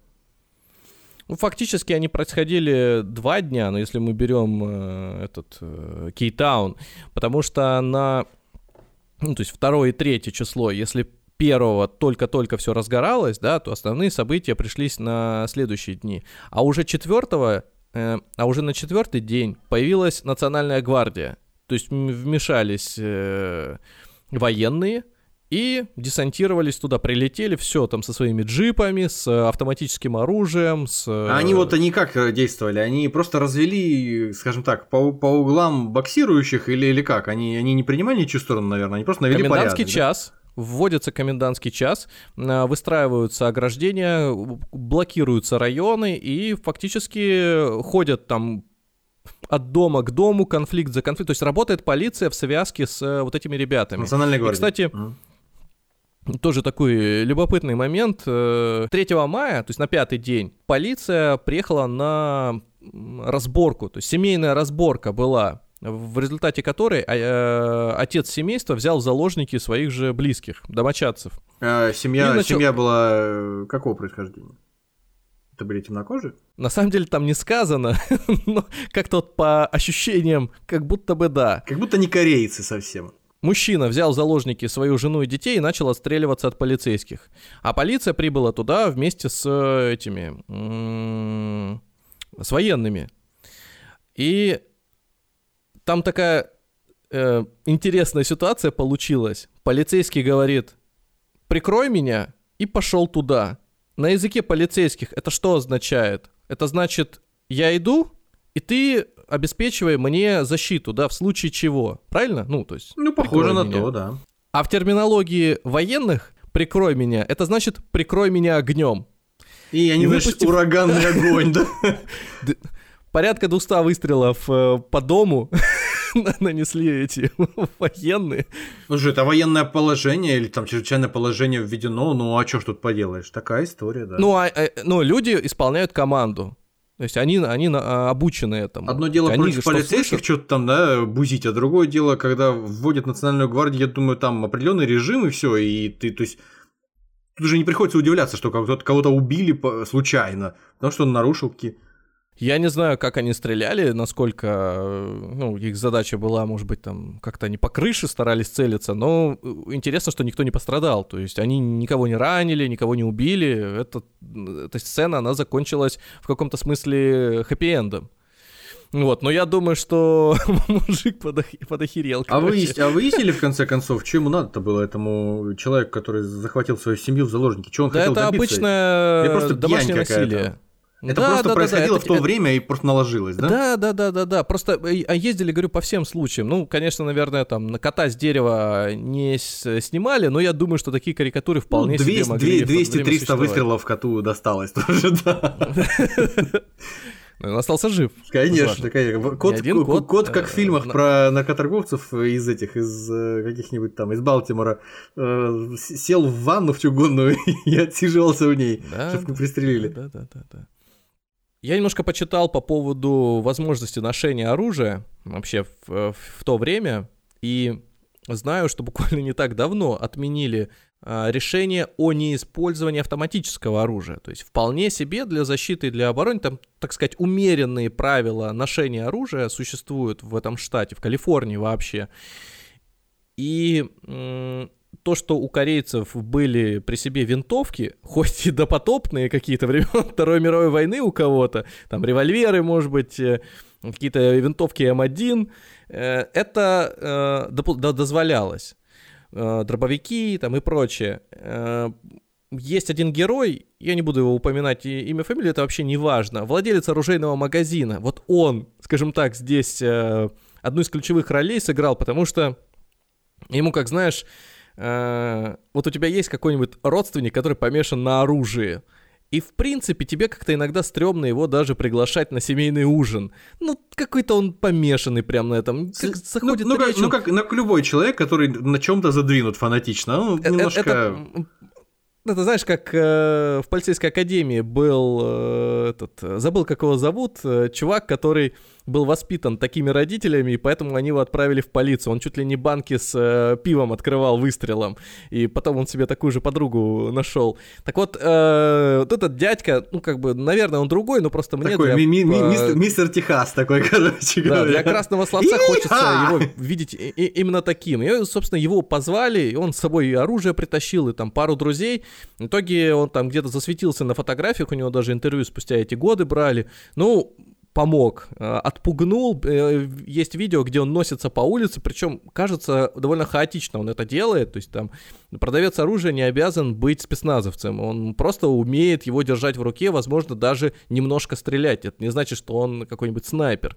Ну, фактически они происходили два дня, но если мы берем э, этот э, Кейтаун, потому что на, ну, то есть второе и третье число, если первого только-только все разгоралось, да, то основные события пришлись на следующие дни. А уже четвертого, э, а уже на четвертый день появилась Национальная гвардия. То есть вмешались э, военные, и десантировались туда, прилетели, все там со своими джипами, с автоматическим оружием, с... А они вот они как э, действовали? Они просто развели, скажем так, по, по углам боксирующих или, или как? Они, они не принимали ничью сторону, наверное, они просто навели Комендантский порядок, час, да? вводится комендантский час, э, выстраиваются ограждения, блокируются районы и фактически ходят там от дома к дому, конфликт за конфликт. То есть работает полиция в связке с э, вот этими ребятами. Национальная гвардия. И, кстати, uh тоже такой любопытный момент. 3 э, мая, то есть на пятый день, полиция приехала на разборку, то есть семейная разборка была, в результате которой а, э, отец семейства взял в заложники своих же близких, домочадцев. А, семья, начал... семья была э, какого происхождения? Это были темнокожие? На самом деле там не сказано, [laughs] но как-то вот по ощущениям, как будто бы да. Как будто не корейцы совсем. Мужчина взял в заложники свою жену и детей и начал отстреливаться от полицейских. А полиция прибыла туда вместе с этими... с военными. И там такая э, интересная ситуация получилась. Полицейский говорит, прикрой меня, и пошел туда. На языке полицейских это что означает? Это значит, я иду, и ты обеспечивай мне защиту, да, в случае чего. Правильно? Ну, то есть... Ну, похоже на меня. то, да. А в терминологии военных «прикрой меня» — это значит «прикрой меня огнем». И они, выпустив... ураганный огонь, да? [laughs] Порядка 200 выстрелов э, по дому [laughs] нанесли эти [laughs] военные. Ну же, это военное положение или там чрезвычайное положение введено, ну а что ж тут поделаешь? Такая история, да. Ну, а, а, ну люди исполняют команду. То есть они, они а, обучены этому. Одно дело они против полицейских что-то там, да, бузить, а другое дело, когда вводят национальную гвардию, я думаю, там определенный режим и все, и ты, то есть Тут же не приходится удивляться, что кого-то убили случайно, потому что он нарушил какие я не знаю, как они стреляли, насколько э, ну, их задача была, может быть, там как-то они по крыше старались целиться, но э, интересно, что никто не пострадал. То есть они никого не ранили, никого не убили. Это, эта сцена, она закончилась в каком-то смысле хэппи-эндом. Вот, но я думаю, что [laughs] мужик подох... подохерел. А вы, а вы выяснили, в конце концов, чему надо-то было этому человеку, который захватил свою семью в заложники? Чего он да хотел это добиться? обычное домашнее насилие. Это да, просто да, происходило да, да. в то это, время и просто наложилось, да? Да, да, да, да, да. Просто э, а ездили, говорю, по всем случаям. Ну, конечно, наверное, там на кота с дерева не снимали, но я думаю, что такие карикатуры вполне ну, 200, себе могли 200-300 выстрелов коту досталось тоже, да. [laughs] Он остался жив. Конечно, конечно. Кот, кот, кот, как в э, фильмах про наркоторговцев из этих, из э, каких-нибудь там, из Балтимора, сел в ванну в чугунную [laughs] и отсиживался в ней, чтобы не пристрелили. Да, да, да, да. Я немножко почитал по поводу возможности ношения оружия вообще в, в то время, и знаю, что буквально не так давно отменили а, решение о неиспользовании автоматического оружия. То есть вполне себе для защиты и для обороны, там, так сказать, умеренные правила ношения оружия существуют в этом штате, в Калифорнии вообще. И то, что у корейцев были при себе винтовки, хоть и допотопные какие-то времен [laughs] Второй мировой войны у кого-то, там револьверы, может быть, э, какие-то винтовки М1, э, это э, дозволялось. Дробовики там и прочее. Есть один герой, я не буду его упоминать имя, фамилию, это вообще не важно. Владелец оружейного магазина. Вот он, скажем так, здесь одну из ключевых ролей сыграл, потому что ему, как знаешь, вот у тебя есть какой-нибудь родственник, который помешан на оружии, и, в принципе, тебе как-то иногда стрёмно его даже приглашать на семейный ужин. Ну, какой-то он помешанный прям на этом. Как ну, заходит ну, ну, как, ну, как, ну, как любой человек, который на чем то задвинут фанатично. Ну, э, немножко... Это, это знаешь, как э, в полицейской академии был э, этот, забыл, как его зовут, э, чувак, который был воспитан такими родителями, и поэтому они его отправили в полицию. Он чуть ли не банки с э, пивом открывал выстрелом, и потом он себе такую же подругу нашел. Так вот, э, вот этот дядька, ну, как бы, наверное, он другой, но просто мне... Такой для, ми- ми- э, мистер, мистер Техас такой, [laughs] короче говоря. Да, для красного словца хочется его видеть и, и, именно таким. И, собственно, его позвали, и он с собой и оружие притащил, и там пару друзей. В итоге он там где-то засветился на фотографиях, у него даже интервью спустя эти годы брали. Ну, помог, э, отпугнул. Э, есть видео, где он носится по улице, причем кажется довольно хаотично он это делает. То есть там продавец оружия не обязан быть спецназовцем, он просто умеет его держать в руке, возможно, даже немножко стрелять. Это не значит, что он какой-нибудь снайпер.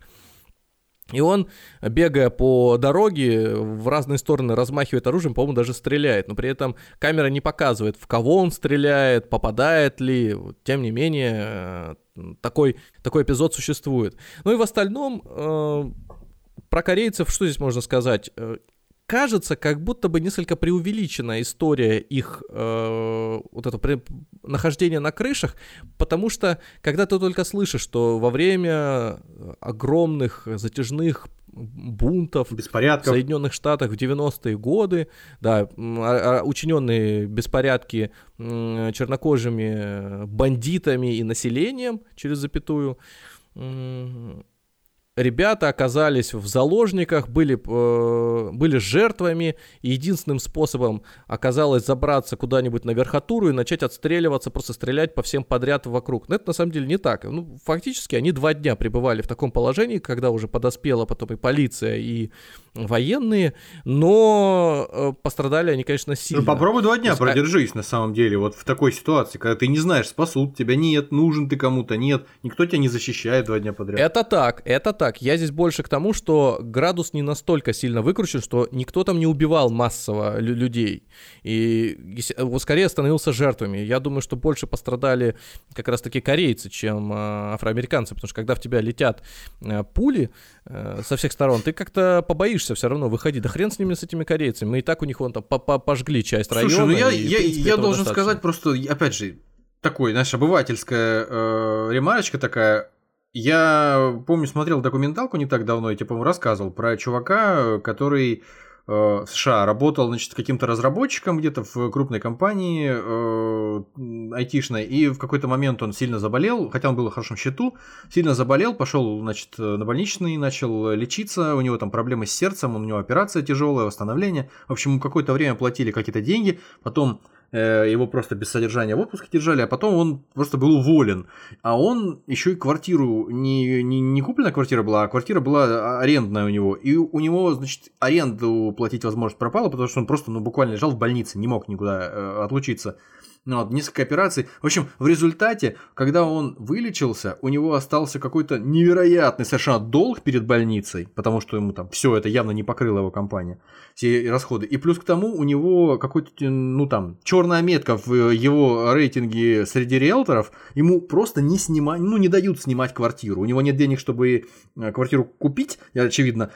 И он, бегая по дороге, в разные стороны размахивает оружием, по-моему, даже стреляет. Но при этом камера не показывает, в кого он стреляет, попадает ли. Тем не менее, такой, такой эпизод существует. Ну и в остальном, э, про корейцев что здесь можно сказать? Кажется, как будто бы несколько преувеличена история их э, вот это при, нахождения на крышах, потому что когда ты только слышишь, что во время огромных затяжных бунтов Беспорядков. в Соединенных Штатах в 90-е годы, да, а, а, учиненные беспорядки чернокожими бандитами и населением через запятую, ребята оказались в заложниках, были, э, были жертвами, и единственным способом оказалось забраться куда-нибудь на верхотуру и начать отстреливаться, просто стрелять по всем подряд вокруг. Но это на самом деле не так. Ну, фактически они два дня пребывали в таком положении, когда уже подоспела потом и полиция, и военные, но э, пострадали они, конечно, сильно. Ну, попробуй два дня есть, продержись а... на самом деле, вот в такой ситуации, когда ты не знаешь, спасут тебя, нет, нужен ты кому-то, нет, никто тебя не защищает два дня подряд. Это так, это так. Я здесь больше к тому, что градус не настолько сильно выкручен, что никто там не убивал массово людей. И скорее становился жертвами. Я думаю, что больше пострадали как раз-таки корейцы, чем э, афроамериканцы, потому что когда в тебя летят э, пули э, со всех сторон, ты как-то побоишься все равно выходить. Да хрен с ними, с этими корейцами. Мы и так у них вон там пожгли часть Слушай, района. ну я, и, я, принципе, я должен достаточно. сказать просто, опять же, такой, знаешь, обывательская э, ремарочка такая. Я помню, смотрел документалку не так давно, я тебе, по-моему, рассказывал про чувака, который Э, США работал, значит, каким-то разработчиком где-то в крупной компании э, айтишной, и в какой-то момент он сильно заболел, хотя он был в хорошем счету, сильно заболел, пошел, значит, на больничный, начал лечиться, у него там проблемы с сердцем, у него операция тяжелая, восстановление. В общем, какое-то время платили какие-то деньги, потом его просто без содержания в отпуске держали, а потом он просто был уволен. А он еще и квартиру, не, не, не купленная квартира была, а квартира была арендная у него. И у него, значит, аренду платить возможность пропала, потому что он просто, ну, буквально лежал в больнице, не мог никуда э, отлучиться ну, вот, несколько операций. В общем, в результате, когда он вылечился, у него остался какой-то невероятный совершенно долг перед больницей, потому что ему там все это явно не покрыла его компания, все расходы. И плюс к тому у него какой-то, ну там, черная метка в его рейтинге среди риэлторов, ему просто не снимать, ну не дают снимать квартиру. У него нет денег, чтобы э, квартиру купить, очевидно,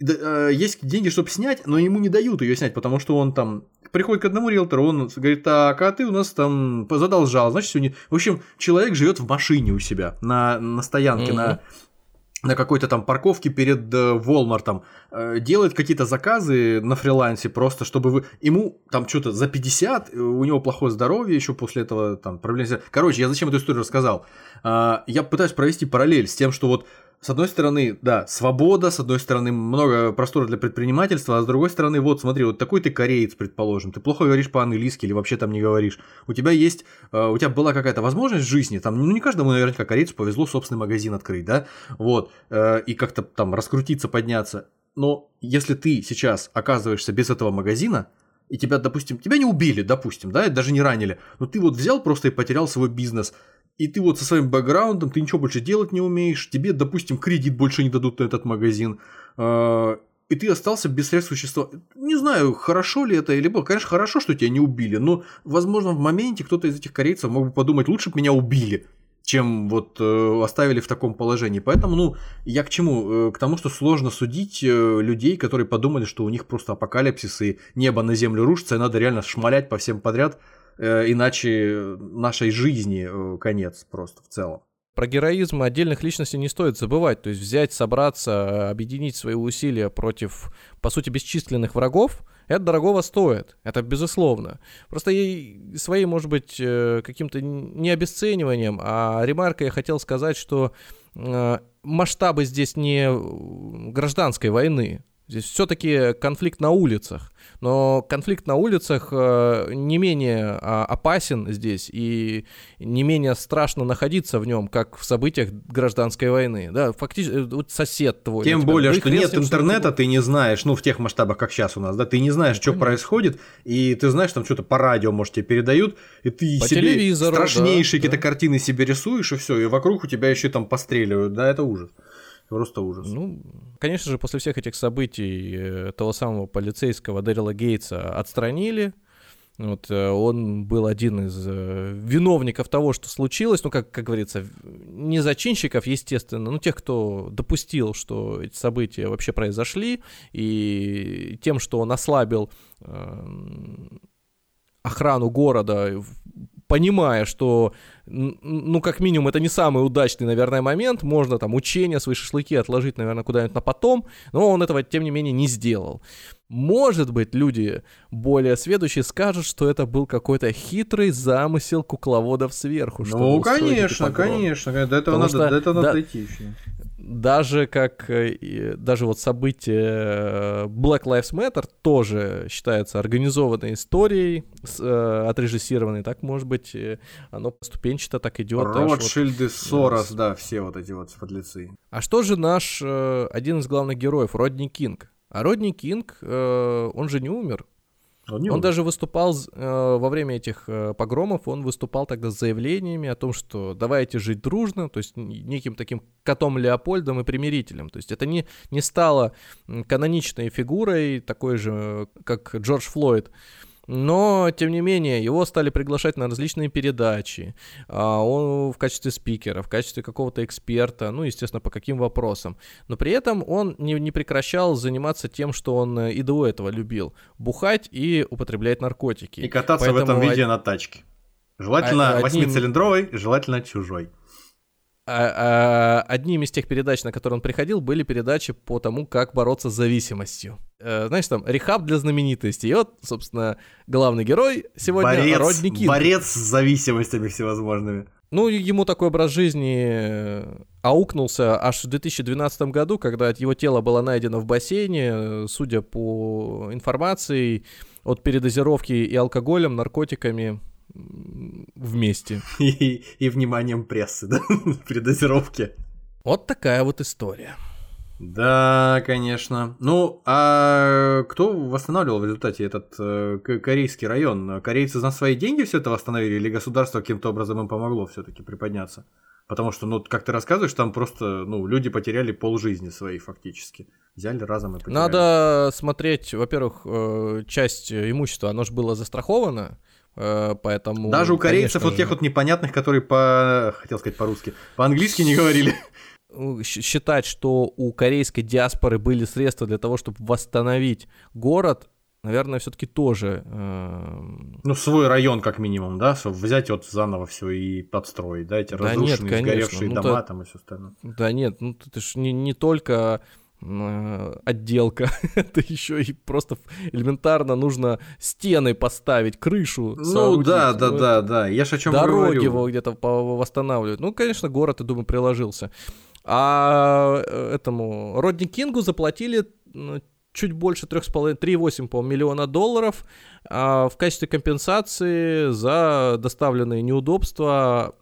э, есть деньги, чтобы снять, но ему не дают ее снять, потому что он там приходит к одному риэлтору, он говорит, так, а ты у нас там задолжал, значит, сегодня... В общем, человек живет в машине у себя, на, на стоянке, mm-hmm. на на какой-то там парковке перед э, Walmart, э, делает какие-то заказы на фрилансе просто, чтобы вы... Ему там что-то за 50, у него плохое здоровье еще после этого там проблемы. Короче, я зачем эту историю рассказал? Э, я пытаюсь провести параллель с тем, что вот с одной стороны, да, свобода, с одной стороны, много простора для предпринимательства, а с другой стороны, вот смотри, вот такой ты кореец, предположим, ты плохо говоришь по-английски или вообще там не говоришь, у тебя есть, э, у тебя была какая-то возможность в жизни, там, ну не каждому, наверняка, корейцу повезло собственный магазин открыть, да, вот, э, и как-то там раскрутиться, подняться, но если ты сейчас оказываешься без этого магазина, и тебя, допустим, тебя не убили, допустим, да, даже не ранили, но ты вот взял просто и потерял свой бизнес, и ты вот со своим бэкграундом, ты ничего больше делать не умеешь, тебе, допустим, кредит больше не дадут на этот магазин, а, и ты остался без средств существования. Не знаю, хорошо ли это или было. Конечно, хорошо, что тебя не убили, но, возможно, в моменте кто-то из этих корейцев мог бы подумать, лучше бы меня убили, чем вот э, оставили в таком положении. Поэтому, ну, я к чему? Э, к тому, что сложно судить э, людей, которые подумали, что у них просто апокалипсис и небо на землю рушится, и надо реально шмалять по всем подряд, Э, иначе нашей жизни э, конец просто в целом. Про героизм отдельных личностей не стоит забывать. То есть взять, собраться, объединить свои усилия против, по сути, бесчисленных врагов, это дорогого стоит. Это безусловно. Просто ей своей, может быть, э, каким-то не обесцениванием, а ремаркой я хотел сказать, что масштабы здесь не гражданской войны. Здесь все-таки конфликт на улицах. Но конфликт на улицах э, не менее а, опасен здесь и не менее страшно находиться в нем, как в событиях гражданской войны. Да, фактически э, вот сосед твой. Тем более, что нет интернета, что ты не знаешь, ну в тех масштабах, как сейчас у нас, да, ты не знаешь, что происходит, и ты знаешь, там что-то по радио, может, тебе передают, и ты по себе страшнейшие да, какие-то да. картины себе рисуешь, и все, и вокруг у тебя еще там постреливают, да, это ужас. Просто ужас. Ну, конечно же, после всех этих событий э, того самого полицейского Дэрила Гейтса отстранили. Вот, э, он был один из э, виновников того, что случилось. Ну, как, как говорится, не зачинщиков, естественно, но тех, кто допустил, что эти события вообще произошли, и тем, что он ослабил охрану города понимая, что, ну, как минимум, это не самый удачный, наверное, момент, можно там учения, свои шашлыки отложить, наверное, куда-нибудь на потом, но он этого, тем не менее, не сделал. Может быть, люди более сведущие скажут, что это был какой-то хитрый замысел кукловодов сверху. Ну, конечно, конечно, до этого надо, до этого надо дойти еще даже как э, даже вот событие э, Black Lives Matter тоже считается организованной историей, э, отрежиссированной, так может быть, оно ступенчато так идет. Ротшильды, вот, Сорос, да, все вот эти вот подлецы. А что же наш один из главных героев, Родни Кинг? А Родни Кинг, он же не умер. Он, он даже выступал э, во время этих э, погромов, он выступал тогда с заявлениями о том, что давайте жить дружно, то есть неким таким котом Леопольдом и примирителем. То есть это не, не стало каноничной фигурой, такой же, как Джордж Флойд. Но, тем не менее, его стали приглашать на различные передачи. А, он в качестве спикера, в качестве какого-то эксперта, ну, естественно, по каким вопросам. Но при этом он не, не прекращал заниматься тем, что он э, и до этого любил. Бухать и употреблять наркотики. И кататься Поэтому в этом виде на тачке. Желательно восьмицилиндровой, желательно чужой. А, а, одним из тех передач, на которые он приходил, были передачи по тому, как бороться с зависимостью. Э, знаешь, там, рехаб для знаменитости. И вот, собственно, главный герой сегодня борец, Родни Кинг. Борец с зависимостями всевозможными. Ну, ему такой образ жизни э, аукнулся аж в 2012 году, когда его тело было найдено в бассейне, судя по информации, от передозировки и алкоголем, наркотиками вместе. [laughs] И, и вниманием прессы, [laughs] да, при дозировке. Вот такая вот история. Да, конечно. Ну, а кто восстанавливал в результате этот э, корейский район? Корейцы на свои деньги все это восстановили или государство каким-то образом им помогло все-таки приподняться? Потому что, ну, как ты рассказываешь, там просто, ну, люди потеряли полжизни своей фактически. Взяли разом и потеряли. Надо смотреть, во-первых, э, часть имущества, оно же было застраховано, поэтому... Даже у корейцев вот же... тех вот непонятных, которые по... Хотел сказать по-русски. По-английски не говорили. Считать, что у корейской диаспоры были средства для того, чтобы восстановить город, наверное, все-таки тоже. Э... Ну, свой район, как минимум, да, чтобы взять вот заново все и подстроить, да, эти да разрушенные, нет, сгоревшие ну, дома да, там и все остальное. Да нет, ну это же не, не только Э, отделка. [laughs] Это еще и просто элементарно нужно стены поставить, крышу. Ну да, да, да, да. Я же о чем Дороги его где-то восстанавливать. Ну, конечно, город, я думаю, приложился. А э, этому Родни Кингу заплатили ну, чуть больше 3,5, 3,8, по миллиона долларов а в качестве компенсации за доставленные неудобства.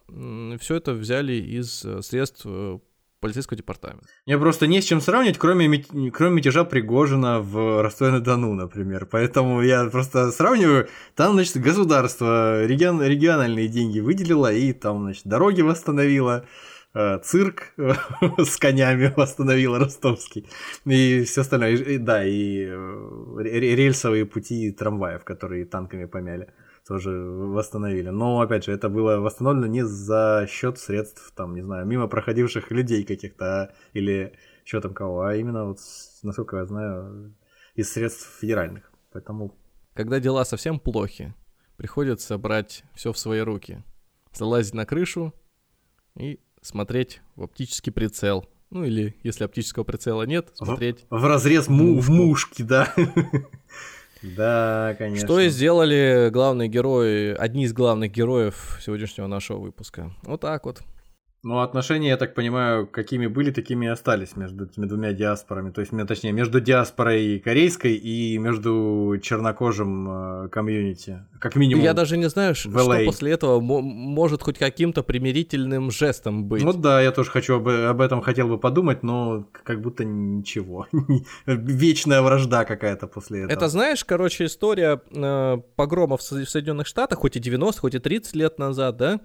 Все это взяли из э, средств полицейского департамента. Мне просто не с чем сравнивать, кроме, кроме мятежа Пригожина в Ростове-на-Дону, например. Поэтому я просто сравниваю. Там, значит, государство регион, региональные деньги выделило и там, значит, дороги восстановило, э, цирк [laughs] с конями восстановила ростовский и все остальное. И, да, и э, рельсовые пути трамваев, которые танками помяли тоже восстановили. Но, опять же, это было восстановлено не за счет средств, там, не знаю, мимо проходивших людей каких-то а, или что там кого, а именно, вот, насколько я знаю, из средств федеральных. Поэтому... Когда дела совсем плохи, приходится брать все в свои руки. Залазить на крышу и смотреть в оптический прицел. Ну или, если оптического прицела нет, смотреть... В, в разрез му в мушки, да. [laughs] Да, конечно. Что и сделали главные герои, одни из главных героев сегодняшнего нашего выпуска. Вот так вот. Ну, отношения, я так понимаю, какими были, такими и остались между этими двумя диаспорами. То есть, точнее, между диаспорой корейской и между чернокожим э, комьюнити. Как минимум. Я даже не знаю, что после этого может хоть каким-то примирительным жестом быть. Ну да, я тоже хочу об, об этом хотел бы подумать, но как будто ничего. [laughs] Вечная вражда какая-то после этого. Это знаешь, короче, история э, погромов в Соединенных Штатах, хоть и 90, хоть и 30 лет назад, да?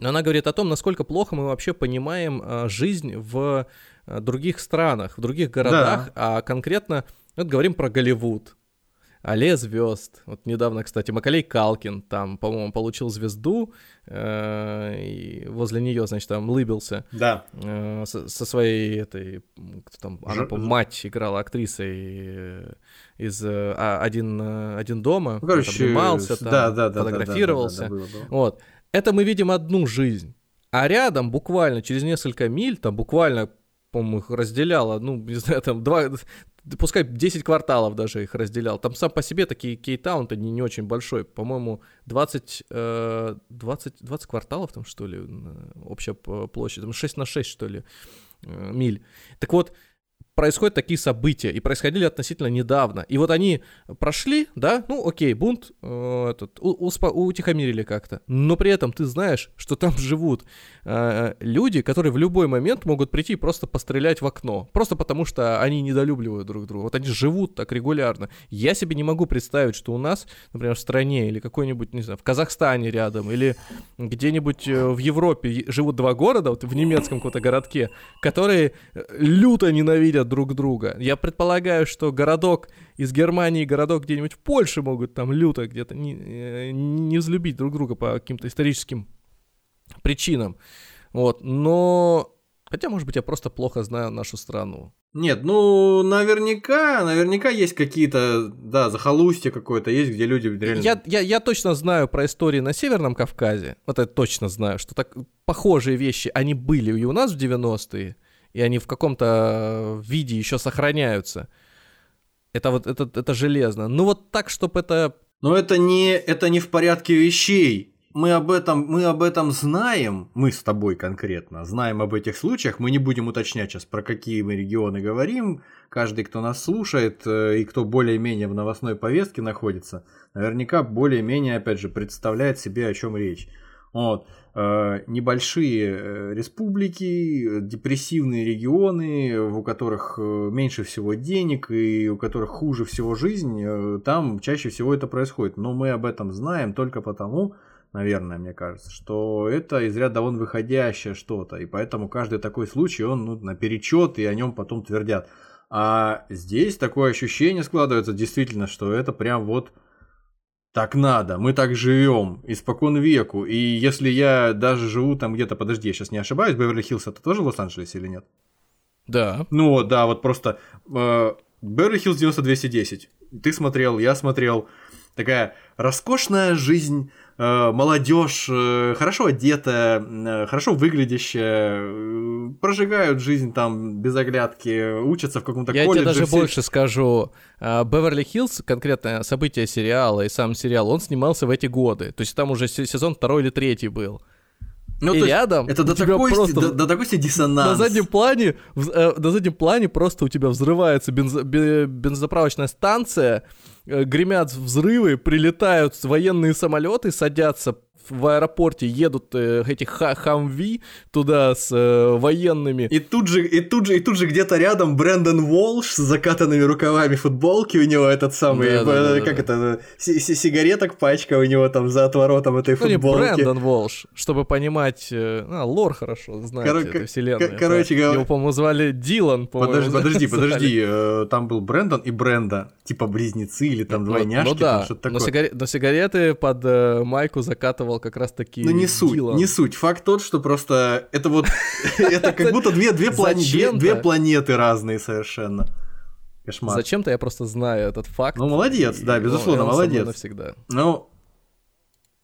Она говорит о том, насколько плохо мы вообще понимаем а, жизнь в а, других странах, в других городах, да. а конкретно вот говорим про Голливуд. Алле звезд. Вот недавно, кстати, Макалей Калкин там, по-моему, получил звезду, э, и возле нее, значит, там лыбился. Да. Э, со, со своей этой, кто там, Ж... она, по мать играла актрисой э, из а, один, один дома. Ну, короче, обнимался там, да, да, да, фотографировался. Да, да, да, да, было, было. Вот это мы видим одну жизнь. А рядом, буквально через несколько миль, там буквально, по-моему, их разделяло, ну, не знаю, там два, пускай 10 кварталов даже их разделял. Там сам по себе такие кейтаун-то не, не очень большой. По-моему, 20, 20, 20 кварталов там, что ли, общая площадь, там 6 на 6, что ли, э, миль. Так вот, происходят такие события, и происходили относительно недавно. И вот они прошли, да, ну окей, бунт э, этот, у, успо- утихомирили как-то. Но при этом ты знаешь, что там живут э, люди, которые в любой момент могут прийти и просто пострелять в окно. Просто потому, что они недолюбливают друг друга. Вот они живут так регулярно. Я себе не могу представить, что у нас, например, в стране или какой-нибудь, не знаю, в Казахстане рядом, или где-нибудь э, в Европе живут два города, вот в немецком каком-то городке, которые э, люто ненавидят друг друга. Я предполагаю, что городок из Германии, городок где-нибудь в Польше могут там люто где-то не, э, не взлюбить друг друга по каким-то историческим причинам. Вот, но... Хотя, может быть, я просто плохо знаю нашу страну. Нет, ну, наверняка, наверняка есть какие-то, да, захолустья какое-то есть, где люди реально... Я, я, я точно знаю про истории на Северном Кавказе, вот я точно знаю, что так похожие вещи, они были и у нас в 90-е, и они в каком-то виде еще сохраняются. Это вот это, это железно. Ну вот так, чтобы это... Но это не, это не в порядке вещей. Мы об, этом, мы об этом знаем, мы с тобой конкретно, знаем об этих случаях, мы не будем уточнять сейчас, про какие мы регионы говорим, каждый, кто нас слушает э, и кто более-менее в новостной повестке находится, наверняка более-менее, опять же, представляет себе, о чем речь. Вот. Э, небольшие э, республики, депрессивные регионы, у которых э, меньше всего денег и у которых хуже всего жизнь, там чаще всего это происходит. Но мы об этом знаем только потому, наверное, мне кажется, что это из ряда вон выходящее что-то, и поэтому каждый такой случай, он ну, наперечет, и о нем потом твердят. А здесь такое ощущение складывается действительно, что это прям вот так надо, мы так живем, испокон веку. И если я даже живу там где-то, подожди, я сейчас не ошибаюсь, Беверли-Хиллз это тоже Лос-Анджелес или нет? Да. Ну да, вот просто э, Беверли-Хиллз 9210. Ты смотрел, я смотрел. Такая роскошная жизнь молодежь, э, хорошо одетая, э, хорошо выглядящая, прожигают жизнь там без оглядки, учатся в каком-то Я колледже. Я тебе даже все... больше скажу. Беверли-Хиллз, конкретно событие сериала и сам сериал, он снимался в эти годы. То есть там уже сезон второй или третий был. Ну, и рядом это до такой, просто до, до такой диссонанс. На заднем плане, э, на заднем плане просто у тебя взрывается бензо, бензоправочная станция, э, гремят взрывы, прилетают военные самолеты, садятся в аэропорте едут э, эти хамви туда с э, военными. И тут же, и тут же, и тут же где-то рядом Брэндон Волш с закатанными рукавами футболки у него этот самый, да, да, да, как да. это, сигареток пачка у него там за отворотом этой ну, футболки. Не Брэндон Волш, чтобы понимать, э, а, лор хорошо знать Кор- эту вселенную. Короче говоря. Его, по-моему, звали Дилан, Подожди, подожди, [laughs] подожди, э, там был Брэндон и Бренда, типа близнецы или там ну, двойняшки, ну, да, там что-то такое. Но, сигаре- но сигареты под э, майку закатывал рассказывал как раз-таки Ну не суть, Дилан. не суть. Факт тот, что просто это вот, [laughs] это как будто две, две планеты разные совершенно. Кошмар. Зачем-то я просто знаю этот факт. Ну, молодец, да, безусловно, молодец. Навсегда. Ну,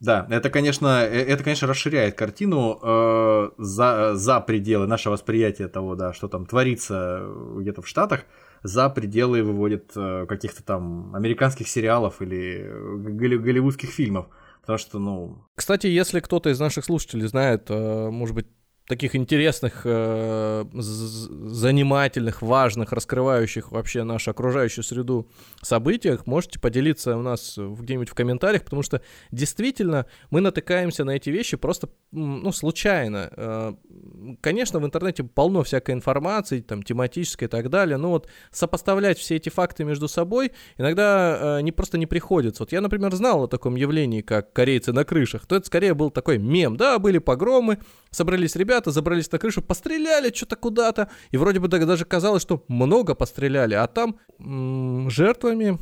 да, это, конечно, э, это, конечно, расширяет картину э, за, за пределы нашего восприятия того, да, что там творится где-то в Штатах, за пределы выводит э, каких-то там американских сериалов или голливудских фильмов. Потому что, ну... Кстати, если кто-то из наших слушателей знает, э, может быть, таких интересных, э, занимательных, важных, раскрывающих вообще нашу окружающую среду событиях, можете поделиться у нас где-нибудь в комментариях, потому что действительно мы натыкаемся на эти вещи просто, ну, случайно. Э, конечно, в интернете полно всякой информации, там, тематической и так далее, но вот сопоставлять все эти факты между собой иногда э, не просто не приходится. Вот я, например, знал о таком явлении, как корейцы на крышах, то это скорее был такой мем, да, были погромы, собрались ребята, ребята забрались на крышу, постреляли что-то куда-то, и вроде бы даже казалось, что много постреляли, а там м- жертвами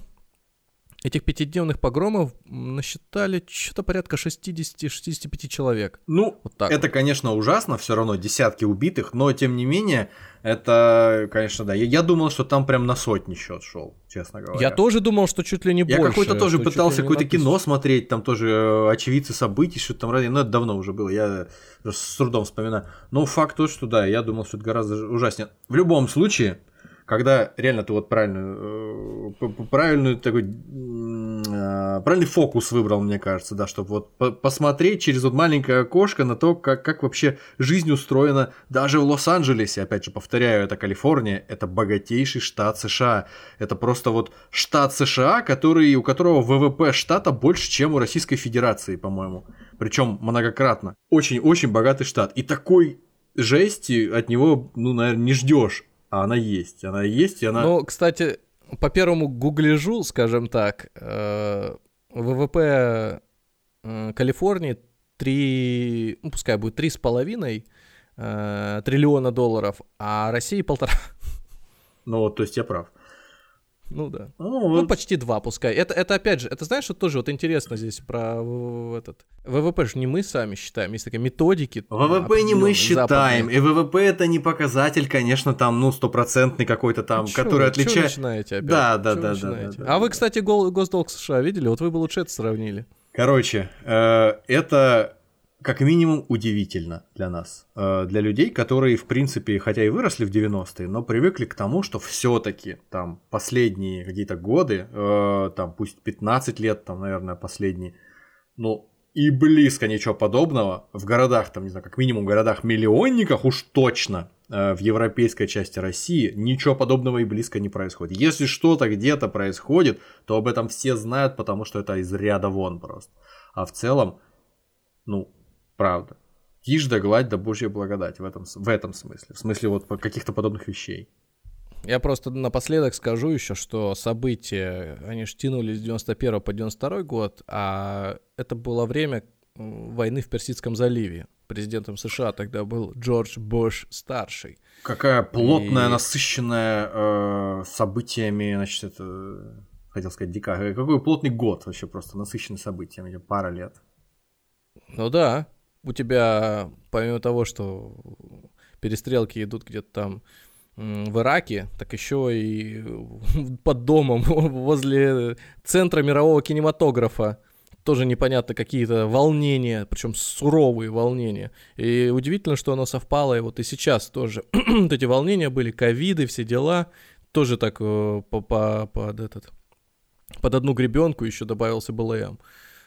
этих пятидневных погромов насчитали что-то порядка 60-65 человек. Ну, вот так это, конечно, ужасно, все равно десятки убитых, но тем не менее, это, конечно, да. Я, я думал, что там прям на сотни счет шел, честно говоря. Я тоже думал, что чуть ли не я больше. Я какой-то тоже пытался какое-то кино смотреть, там тоже э, очевидцы событий, что там ради, но это давно уже было, я с трудом вспоминаю. Но факт тот, что да, я думал, что это гораздо ужаснее. В любом случае, когда реально ты вот правильную, э, правильную такой э, правильный фокус выбрал, мне кажется, да, чтобы вот по посмотреть через вот маленькое окошко на то, как, как вообще жизнь устроена даже в Лос-Анджелесе. Опять же, повторяю, это Калифорния, это богатейший штат США. Это просто вот штат США, который, у которого ВВП штата больше, чем у Российской Федерации, по-моему. Причем многократно. Очень-очень богатый штат. И такой жести от него, ну, наверное, не ждешь. А она есть. Она есть, и она... Ну, кстати, по первому гугляжу, скажем так, э, ВВП э, Калифорнии 3, ну, пускай будет 3,5 э, триллиона долларов, а России полтора. Ну, вот, то есть я прав. Ну да. Ну, ну почти два, пускай. Это, это опять же, это знаешь, что тоже вот интересно здесь про этот ВВП же не мы сами считаем, есть такие методики. ВВП не мы считаем, западные. и ВВП это не показатель, конечно, там, ну, стопроцентный какой-то там, ну, который отличает... начинаете опять? Да, да, да, да, да. А вы, кстати, госдолг США видели? Вот вы бы лучше это сравнили. Короче, э, это как минимум удивительно для нас, э, для людей, которые, в принципе, хотя и выросли в 90-е, но привыкли к тому, что все-таки там последние какие-то годы, э, там пусть 15 лет, там, наверное, последние, ну, и близко ничего подобного в городах, там, не знаю, как минимум в городах-миллионниках уж точно э, в европейской части России ничего подобного и близко не происходит. Если что-то где-то происходит, то об этом все знают, потому что это из ряда вон просто. А в целом, ну, Правда. Тишь да гладь да божья благодать в этом, в этом смысле. В смысле вот каких-то подобных вещей. Я просто напоследок скажу еще, что события, они же тянулись с 91 по 92 год, а это было время войны в Персидском заливе. Президентом США тогда был Джордж Буш старший. Какая плотная, И... насыщенная э, событиями, значит, это хотел сказать дикая. Какой плотный год вообще просто насыщенный событиями, пара лет. Ну да, у тебя, помимо того, что перестрелки идут где-то там в Ираке, так еще и [laughs] под домом [laughs] возле центра мирового кинематографа тоже непонятно какие-то волнения, причем суровые волнения. И удивительно, что оно совпало, и вот и сейчас тоже [clears throat] вот эти волнения были, ковиды, все дела, тоже так э, по, по, под этот, под одну гребенку еще добавился БЛМ.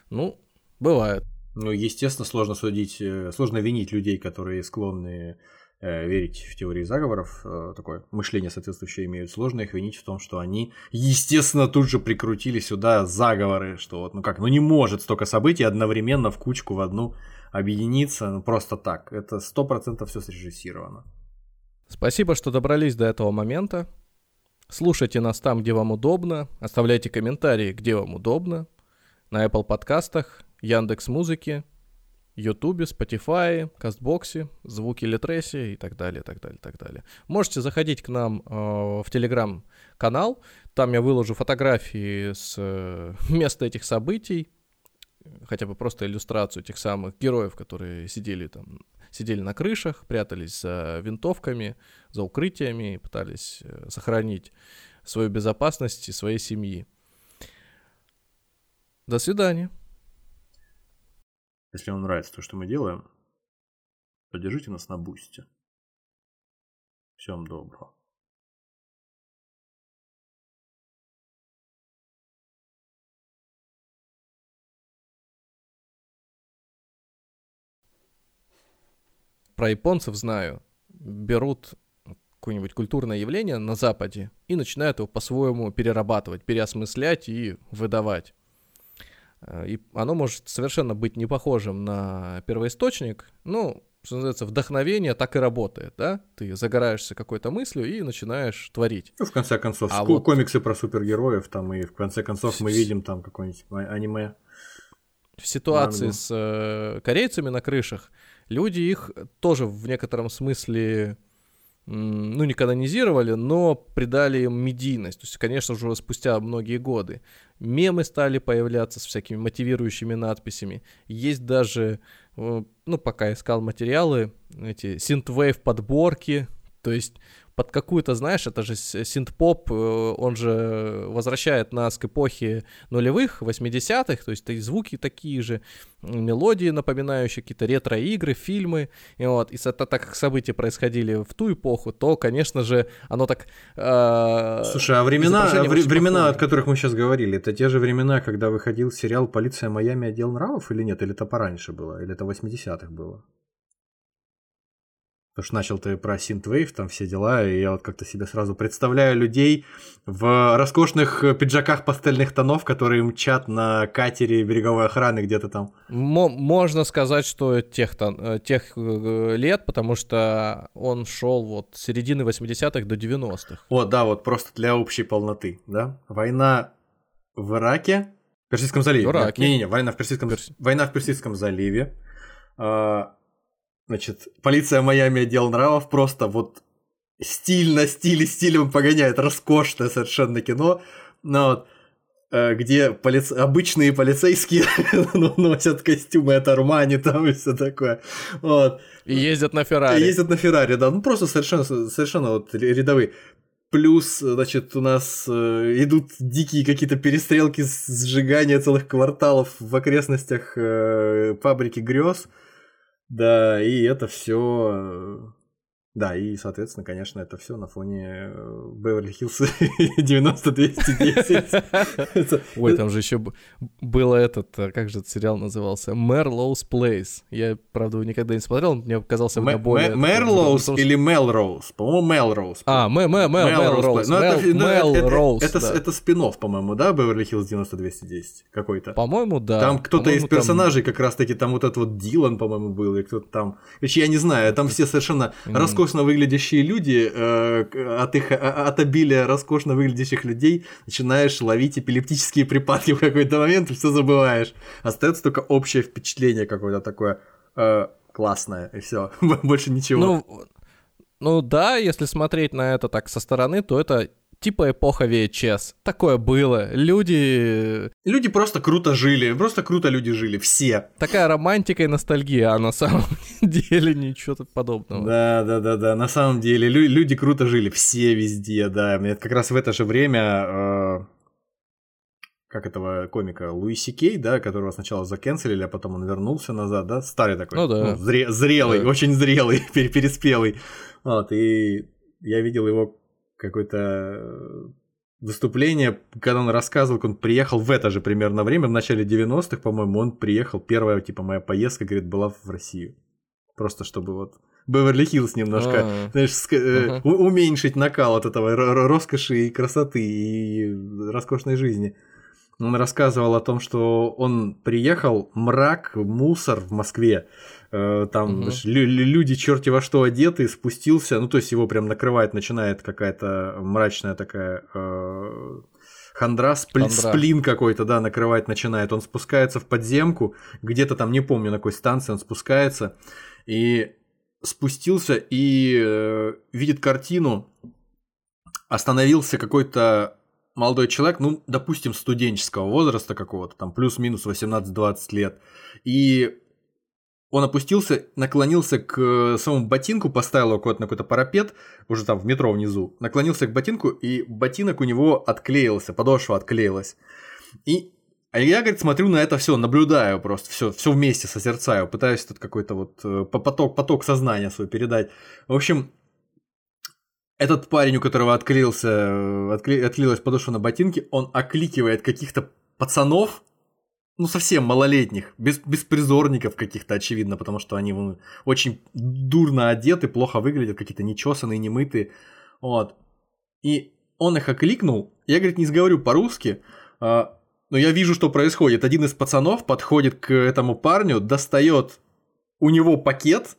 Ну, бывает. Ну, естественно, сложно судить, э, сложно винить людей, которые склонны э, верить в теории заговоров, э, такое мышление соответствующее имеют, сложно их винить в том, что они, естественно, тут же прикрутили сюда заговоры, что вот, ну как, ну не может столько событий одновременно в кучку в одну объединиться, ну просто так, это сто процентов все срежиссировано. Спасибо, что добрались до этого момента. Слушайте нас там, где вам удобно, оставляйте комментарии, где вам удобно, на Apple подкастах, Яндекс Музыки, Ютубе, Spotify, Кастбоксе, звуки Литреси и так далее, так далее, так далее. Можете заходить к нам э, в Телеграм-канал, там я выложу фотографии с э, [laughs] места этих событий, хотя бы просто иллюстрацию тех самых героев, которые сидели там, сидели на крышах, прятались за винтовками, за укрытиями, пытались э, сохранить свою безопасность и своей семьи. До свидания. Если вам нравится то, что мы делаем, поддержите нас на бусте. Всем доброго. Про японцев знаю. Берут какое-нибудь культурное явление на Западе и начинают его по-своему перерабатывать, переосмыслять и выдавать. Э, и оно может совершенно быть не похожим на первоисточник, ну, что называется, вдохновение так и работает, да? Ты загораешься какой-то мыслью и начинаешь творить. Ну, в конце концов, а вот... комиксы про супергероев, там, и в конце концов мы видим там какое-нибудь аниме. В ситуации Мангу. с э, корейцами на крышах люди их тоже в некотором смысле ну, не канонизировали, но придали им медийность. То есть, конечно же, спустя многие годы. Мемы стали появляться с всякими мотивирующими надписями. Есть даже, э, ну, пока искал материалы, эти synthwave подборки, то есть под какую-то, знаешь, это же синт-поп, э, он же возвращает нас к эпохе нулевых, 80-х, то есть и звуки такие же, мелодии, напоминающие какие-то ретро-игры, фильмы, и вот, и это, так как события происходили в ту эпоху, то, конечно же, оно так... Э, Слушай, а времена, времена, от которых мы сейчас говорили, это те же времена, когда выходил сериал «Полиция Майами. Отдел нравов» или нет? Или это пораньше было? Или это 80-х было? Потому что начал ты про Synthwave, там все дела, и я вот как-то себе сразу представляю людей в роскошных пиджаках пастельных тонов, которые мчат на катере береговой охраны где-то там. М- можно сказать, что тех, э, тех э, лет, потому что он шел вот с середины 80-х до 90-х. Вот, да, вот просто для общей полноты, да. Война в Ираке, в Персидском заливе. В Ираке. Не-не-не, война в Персидском, Перс... война в Персидском заливе. А, Значит, полиция Майами отдел нравов просто вот стильно, стиль стилем погоняет, роскошное совершенно кино, но вот, э, где полиц... обычные полицейские [laughs] ну, носят костюмы от Армани там и все такое. Вот. И ездят на Феррари. И ездят на Феррари, да. Ну просто совершенно, совершенно вот рядовые. Плюс, значит, у нас э, идут дикие какие-то перестрелки, сжигания целых кварталов в окрестностях э, фабрики грез. Да, и это все да, и, соответственно, конечно, это все на фоне Беверли Хиллз [laughs] 90-210. [laughs] Ой, там же еще было этот, э, как же этот сериал назывался? Мерлоуз Плейс. Я, правда, никогда не смотрел, мне показался мне более... Мерлоуз или Мелроуз? По-моему, Мелроуз. А, Мелроуз. Мелроуз, Это спин по-моему, да, Беверли Хиллз 90-210 какой-то? По-моему, да. Там кто-то из персонажей как раз-таки, там вот этот вот Дилан, по-моему, был, и кто-то там... Короче, я не знаю, там все совершенно роскошные роскошно выглядящие люди, э, от их от обилия роскошно выглядящих людей начинаешь ловить эпилептические припадки в какой-то момент, и все забываешь. Остается только общее впечатление какое-то такое э, классное, и все. [laughs] Больше ничего. Ну, ну да, если смотреть на это так со стороны, то это типа эпоха VHS. Такое было. Люди... Люди просто круто жили. Просто круто люди жили. Все. Такая романтика и ностальгия, а на самом [laughs] деле ничего подобного. Да, да, да, да. На самом деле лю- люди круто жили. Все везде, да. Мне как раз в это же время... Э- как этого комика Луиси Кей, да, которого сначала закенселили, а потом он вернулся назад, да, старый такой, ну, да. ну, зре- зрелый, да. очень зрелый, [laughs] переспелый, вот, и я видел его какое-то э, выступление, когда он рассказывал, как он приехал в это же примерно время, в начале 90-х, по-моему, он приехал, первая, типа, моя поездка, говорит, была в Россию. Просто чтобы вот Беверли-Хиллз немножко, А-а-а. знаешь, uh-huh. уменьшить накал от этого роскоши и красоты и роскошной жизни. Он рассказывал о том, что он приехал, мрак, мусор в Москве, там угу. люди черти во что одеты, спустился, ну то есть его прям накрывает, начинает какая-то мрачная такая э, хандра, спли, хандра. сплин какой-то, да, накрывать начинает. Он спускается в подземку, где-то там, не помню на какой станции он спускается, и спустился и э, видит картину, остановился какой-то молодой человек, ну, допустим, студенческого возраста какого-то, там плюс-минус 18-20 лет, и он опустился, наклонился к э, самому ботинку, поставил его куда-то на какой-то парапет, уже там в метро внизу, наклонился к ботинку, и ботинок у него отклеился, подошва отклеилась. И а я, говорит, смотрю на это все, наблюдаю просто, все, все вместе созерцаю, пытаюсь тут какой-то вот э, поток, поток сознания свой передать. В общем, этот парень, у которого отклеился, э, откле, отклеилась подошва на ботинке, он окликивает каких-то пацанов, ну, совсем малолетних, без, беспризорников каких-то, очевидно, потому что они ну, очень дурно одеты, плохо выглядят, какие-то нечесанные, немытые. Вот. И он их окликнул. Я, говорит, не сговорю по-русски, а, но я вижу, что происходит. Один из пацанов подходит к этому парню, достает у него пакет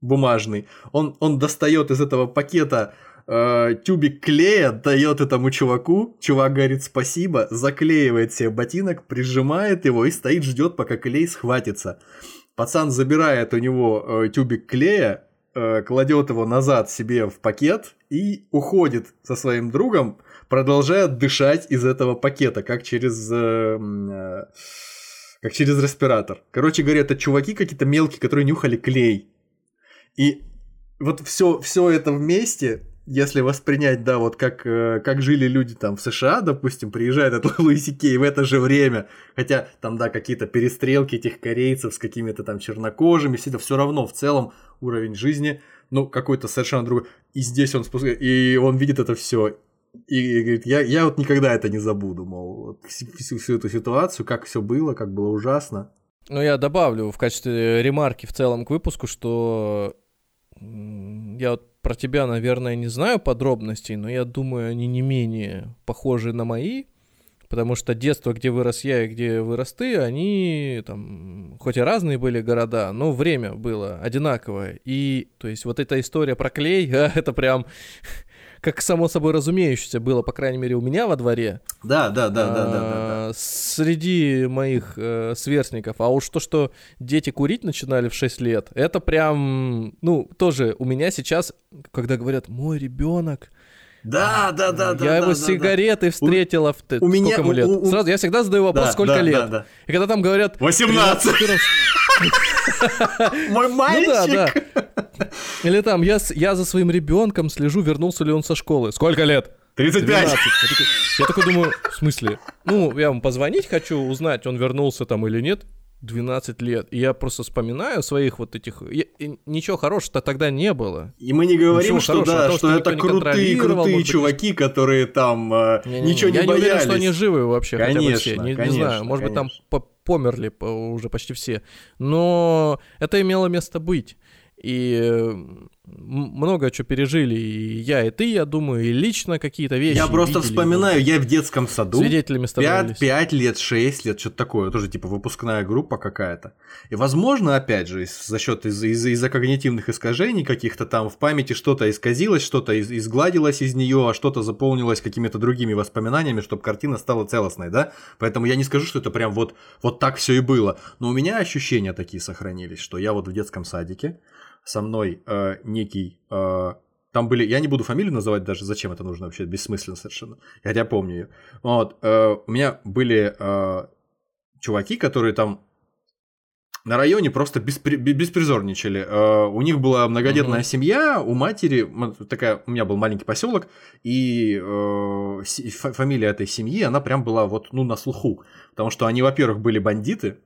бумажный, он, он достает из этого пакета э, тюбик клея, дает этому чуваку, чувак говорит спасибо, заклеивает себе ботинок, прижимает его и стоит, ждет, пока клей схватится. Пацан забирает у него э, тюбик клея, э, кладет его назад себе в пакет и уходит со своим другом, продолжая дышать из этого пакета, как через... Э, э, как через респиратор. Короче говоря, это чуваки какие-то мелкие, которые нюхали клей. И вот все, все это вместе если воспринять, да, вот как, э, как жили люди там в США, допустим, приезжает этот [laughs] Луиси Кей в это же время, хотя там, да, какие-то перестрелки этих корейцев с какими-то там чернокожими, все это все равно в целом уровень жизни, ну, какой-то совершенно другой. И здесь он спускает, и он видит это все, и говорит, я, я вот никогда это не забуду, мол, вот всю, всю эту ситуацию, как все было, как было ужасно. Ну, я добавлю в качестве ремарки в целом к выпуску, что я вот про тебя, наверное, не знаю подробностей, но я думаю, они не менее похожи на мои, потому что детство, где вырос я и где вырос ты, они там, хоть и разные были города, но время было одинаковое. И, то есть, вот эта история про клей, [laughs] это прям как само собой разумеющееся было, по крайней мере, у меня во дворе. Да, да, да, да, да, да. да. Среди моих э, сверстников. А уж то, что дети курить начинали в 6 лет, это прям, ну, тоже у меня сейчас, когда говорят, мой ребенок, да, да, да, да. Я его да, сигареты да. встретила в у меня, ему лет. У, у... Сразу я всегда задаю вопрос, да, сколько да, лет. Да, да. И когда там говорят 18. [laughs] Мой мальчик. Ну, да, да. Или там я, я за своим ребенком слежу, вернулся ли он со школы. Сколько лет? 35. Я такой, я такой думаю, в смысле? Ну, я вам позвонить хочу, узнать, он вернулся там или нет. 12 лет. И я просто вспоминаю своих вот этих... Я... Ничего хорошего тогда не было. И мы не говорим, Ничего что, да, что это крутые, крутые чуваки, которые там э, не, не, ничего не, я боялись. Я не уверен, что они живы вообще конечно, все. Не, конечно, не знаю, может конечно. быть, там померли уже почти все. Но это имело место быть. И много чего пережили и я, и ты, я думаю, и лично какие-то вещи. Я просто видели, вспоминаю, я в детском саду. Свидетелями становились. 5, 5 лет, 6 лет, что-то такое, тоже типа выпускная группа какая-то. И возможно, опять же, за счет из- из- из-за когнитивных искажений каких-то там в памяти что-то исказилось, что-то из- изгладилось из нее, а что-то заполнилось какими-то другими воспоминаниями, чтобы картина стала целостной, да? Поэтому я не скажу, что это прям вот, вот так все и было. Но у меня ощущения такие сохранились, что я вот в детском садике, со мной э, некий... Э, там были, я не буду фамилию называть даже, зачем это нужно вообще, бессмысленно совершенно. Хотя помню ее. Вот, э, у меня были э, чуваки, которые там на районе просто беспри, беспризорничали. Э, у них была многодетная mm-hmm. семья, у матери такая, у меня был маленький поселок, и э, фамилия этой семьи, она прям была вот ну на слуху, потому что они, во-первых, были бандиты,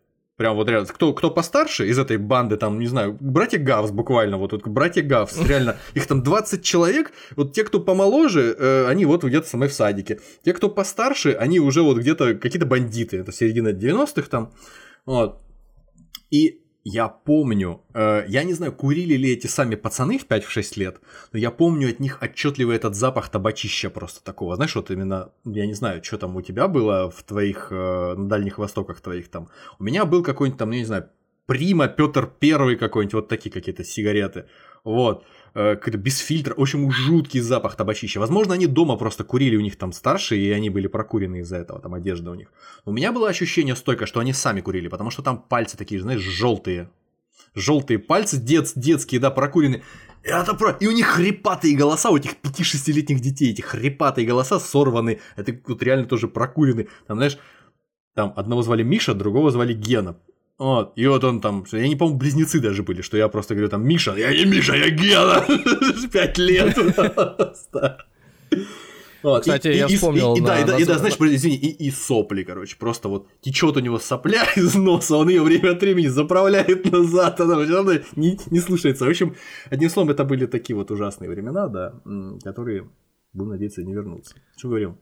Прям вот реально, кто, кто постарше из этой банды, там, не знаю, братья Гавс буквально, вот, вот братья Гавс, реально, их там 20 человек, вот те, кто помоложе, э, они вот где-то со мной в садике, те, кто постарше, они уже вот где-то какие-то бандиты, это середина 90-х там, вот, и я помню, э, я не знаю, курили ли эти сами пацаны в 5-6 лет, но я помню от них отчетливый этот запах табачища просто такого. Знаешь, вот именно, я не знаю, что там у тебя было в твоих, э, на Дальних Востоках твоих там. У меня был какой-нибудь там, ну, не знаю, Прима, Петр Первый какой-нибудь, вот такие какие-то сигареты. Вот. Э, без фильтра. В общем, жуткий запах табачища. Возможно, они дома просто курили, у них там старшие, и они были прокурены из-за этого, там одежда у них. У меня было ощущение стойко, что они сами курили, потому что там пальцы такие, знаешь, желтые. Желтые пальцы, дет, детские, да, прокуренные. Это про... И у них хрипатые голоса, у этих 5-6-летних детей, эти хрипатые голоса сорваны. Это вот реально тоже прокурены. Там, знаешь, там одного звали Миша, другого звали Гена. Вот, и вот он там, я не помню, близнецы даже были, что я просто говорю там, Миша, я не Миша, я Гена, [laughs] пять лет. Вот. Кстати, и, я и, вспомнил. И, на, да, и, на, и, да, знаешь, извини, и, и сопли, короче, просто вот течет у него сопля [laughs] из носа, он ее время от времени заправляет назад, она, она не, не слушается. В общем, одним словом, это были такие вот ужасные времена, да, которые, будем надеяться, не вернутся. Что говорил?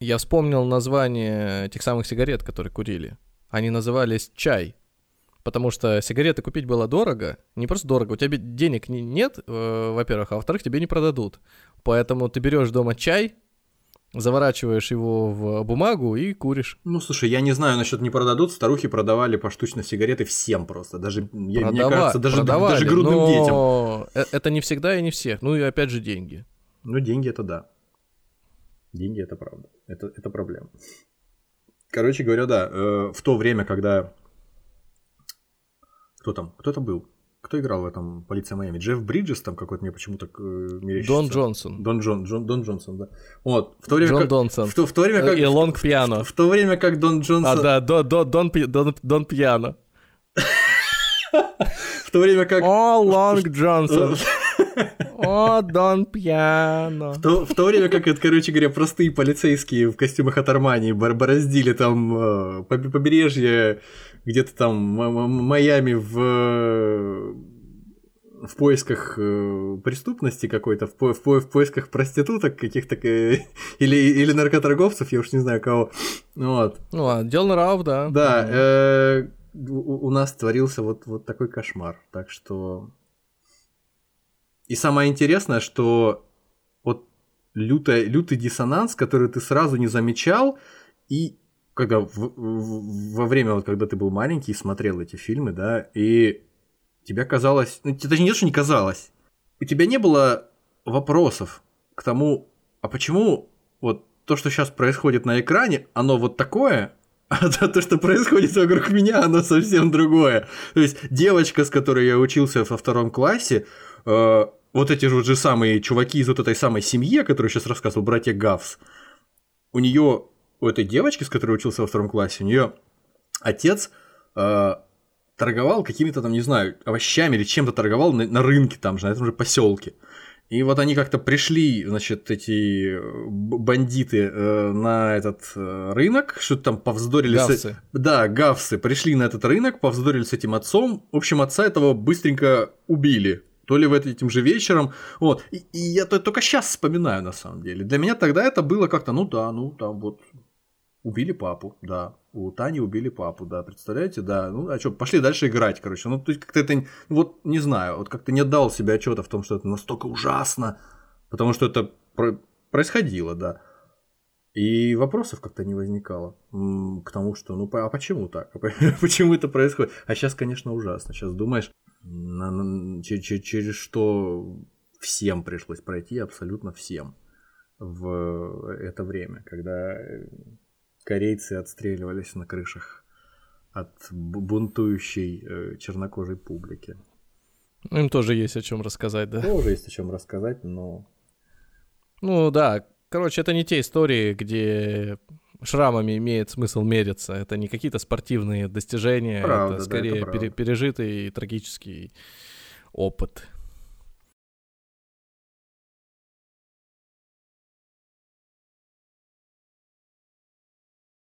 Я вспомнил название тех самых сигарет, которые курили они назывались чай. Потому что сигареты купить было дорого. Не просто дорого, у тебя денег нет, э, во-первых, а во-вторых, тебе не продадут. Поэтому ты берешь дома чай, заворачиваешь его в бумагу и куришь. Ну, слушай, я не знаю насчет не продадут. Старухи продавали поштучно сигареты всем просто. Даже, Продава... мне кажется, даже, продавали, даже грудным но... детям. Э, это не всегда и не всех. Ну и опять же деньги. Ну, деньги это да. Деньги это правда. Это, это проблема. Короче говоря, да, э, в то время, когда... Кто там? Кто-то был. Кто играл в этом «Полиция Майами»? Джефф Бриджес там какой-то мне почему-то э, мерещится. Дон Джонсон. Дон, Джон, Джон, Дон Джонсон, да. Вот, в то время Джон как... Донсон. В то, в то время как... И Лонг Пьяно. В, в то время как Дон Джонсон... А, да, Дон, Дон, Дон, Дон, Дон Пьяно. [laughs] В то время как... О, Лонг Джонсон. [laughs] О, Дон Пьяно. В то, в то время как, это, короче говоря, простые полицейские в костюмах от Армани бороздили там э, побережье, где-то там Майами в в поисках э, преступности какой-то, в, по, в, по, в поисках проституток каких-то э, [laughs] или, или наркоторговцев, я уж не знаю кого. Вот. Ну, а дел нрав, да. Да, э, у, у нас творился вот, вот такой кошмар. Так что... И самое интересное, что вот лютый, лютый диссонанс, который ты сразу не замечал, и когда в, в, во время, вот, когда ты был маленький смотрел эти фильмы, да, и тебе казалось, ну, это не то, что не казалось, у тебя не было вопросов к тому, а почему вот то, что сейчас происходит на экране, оно вот такое, [laughs] а то, что происходит вокруг меня, оно совсем другое. То есть девочка, с которой я учился во втором классе, э, вот эти же, вот же самые чуваки из вот этой самой семьи, о которой сейчас рассказывал, братья Гавс, у нее, у этой девочки, с которой учился во втором классе, у нее отец э, торговал какими-то там, не знаю, овощами или чем-то торговал на, на рынке там же, на этом же поселке. И вот они как-то пришли, значит, эти бандиты э, на этот э, рынок, что-то там повздорили гавсы. с... Да, гавсы пришли на этот рынок, повздорили с этим отцом. В общем, отца этого быстренько убили. То ли в этим же вечером. Вот. И, и я только сейчас вспоминаю, на самом деле. Для меня тогда это было как-то, ну да, ну там вот убили папу, да у Тани убили папу, да, представляете, да, ну, а что, пошли дальше играть, короче, ну, то есть как-то это, вот, не знаю, вот как-то не отдал себе отчета в том, что это настолько ужасно, потому что это про- происходило, да, и вопросов как-то не возникало к тому, что, ну, а почему так, [laughs] почему это происходит, а сейчас, конечно, ужасно, сейчас думаешь, на, на, через, через что всем пришлось пройти, абсолютно всем в это время, когда корейцы отстреливались на крышах от бунтующей э, чернокожей публики. Ну, им тоже есть о чем рассказать, да? Тоже есть о чем рассказать, но. Ну да, короче, это не те истории, где шрамами имеет смысл мериться. Это не какие-то спортивные достижения, Правда, это скорее да, это пережитый трагический опыт.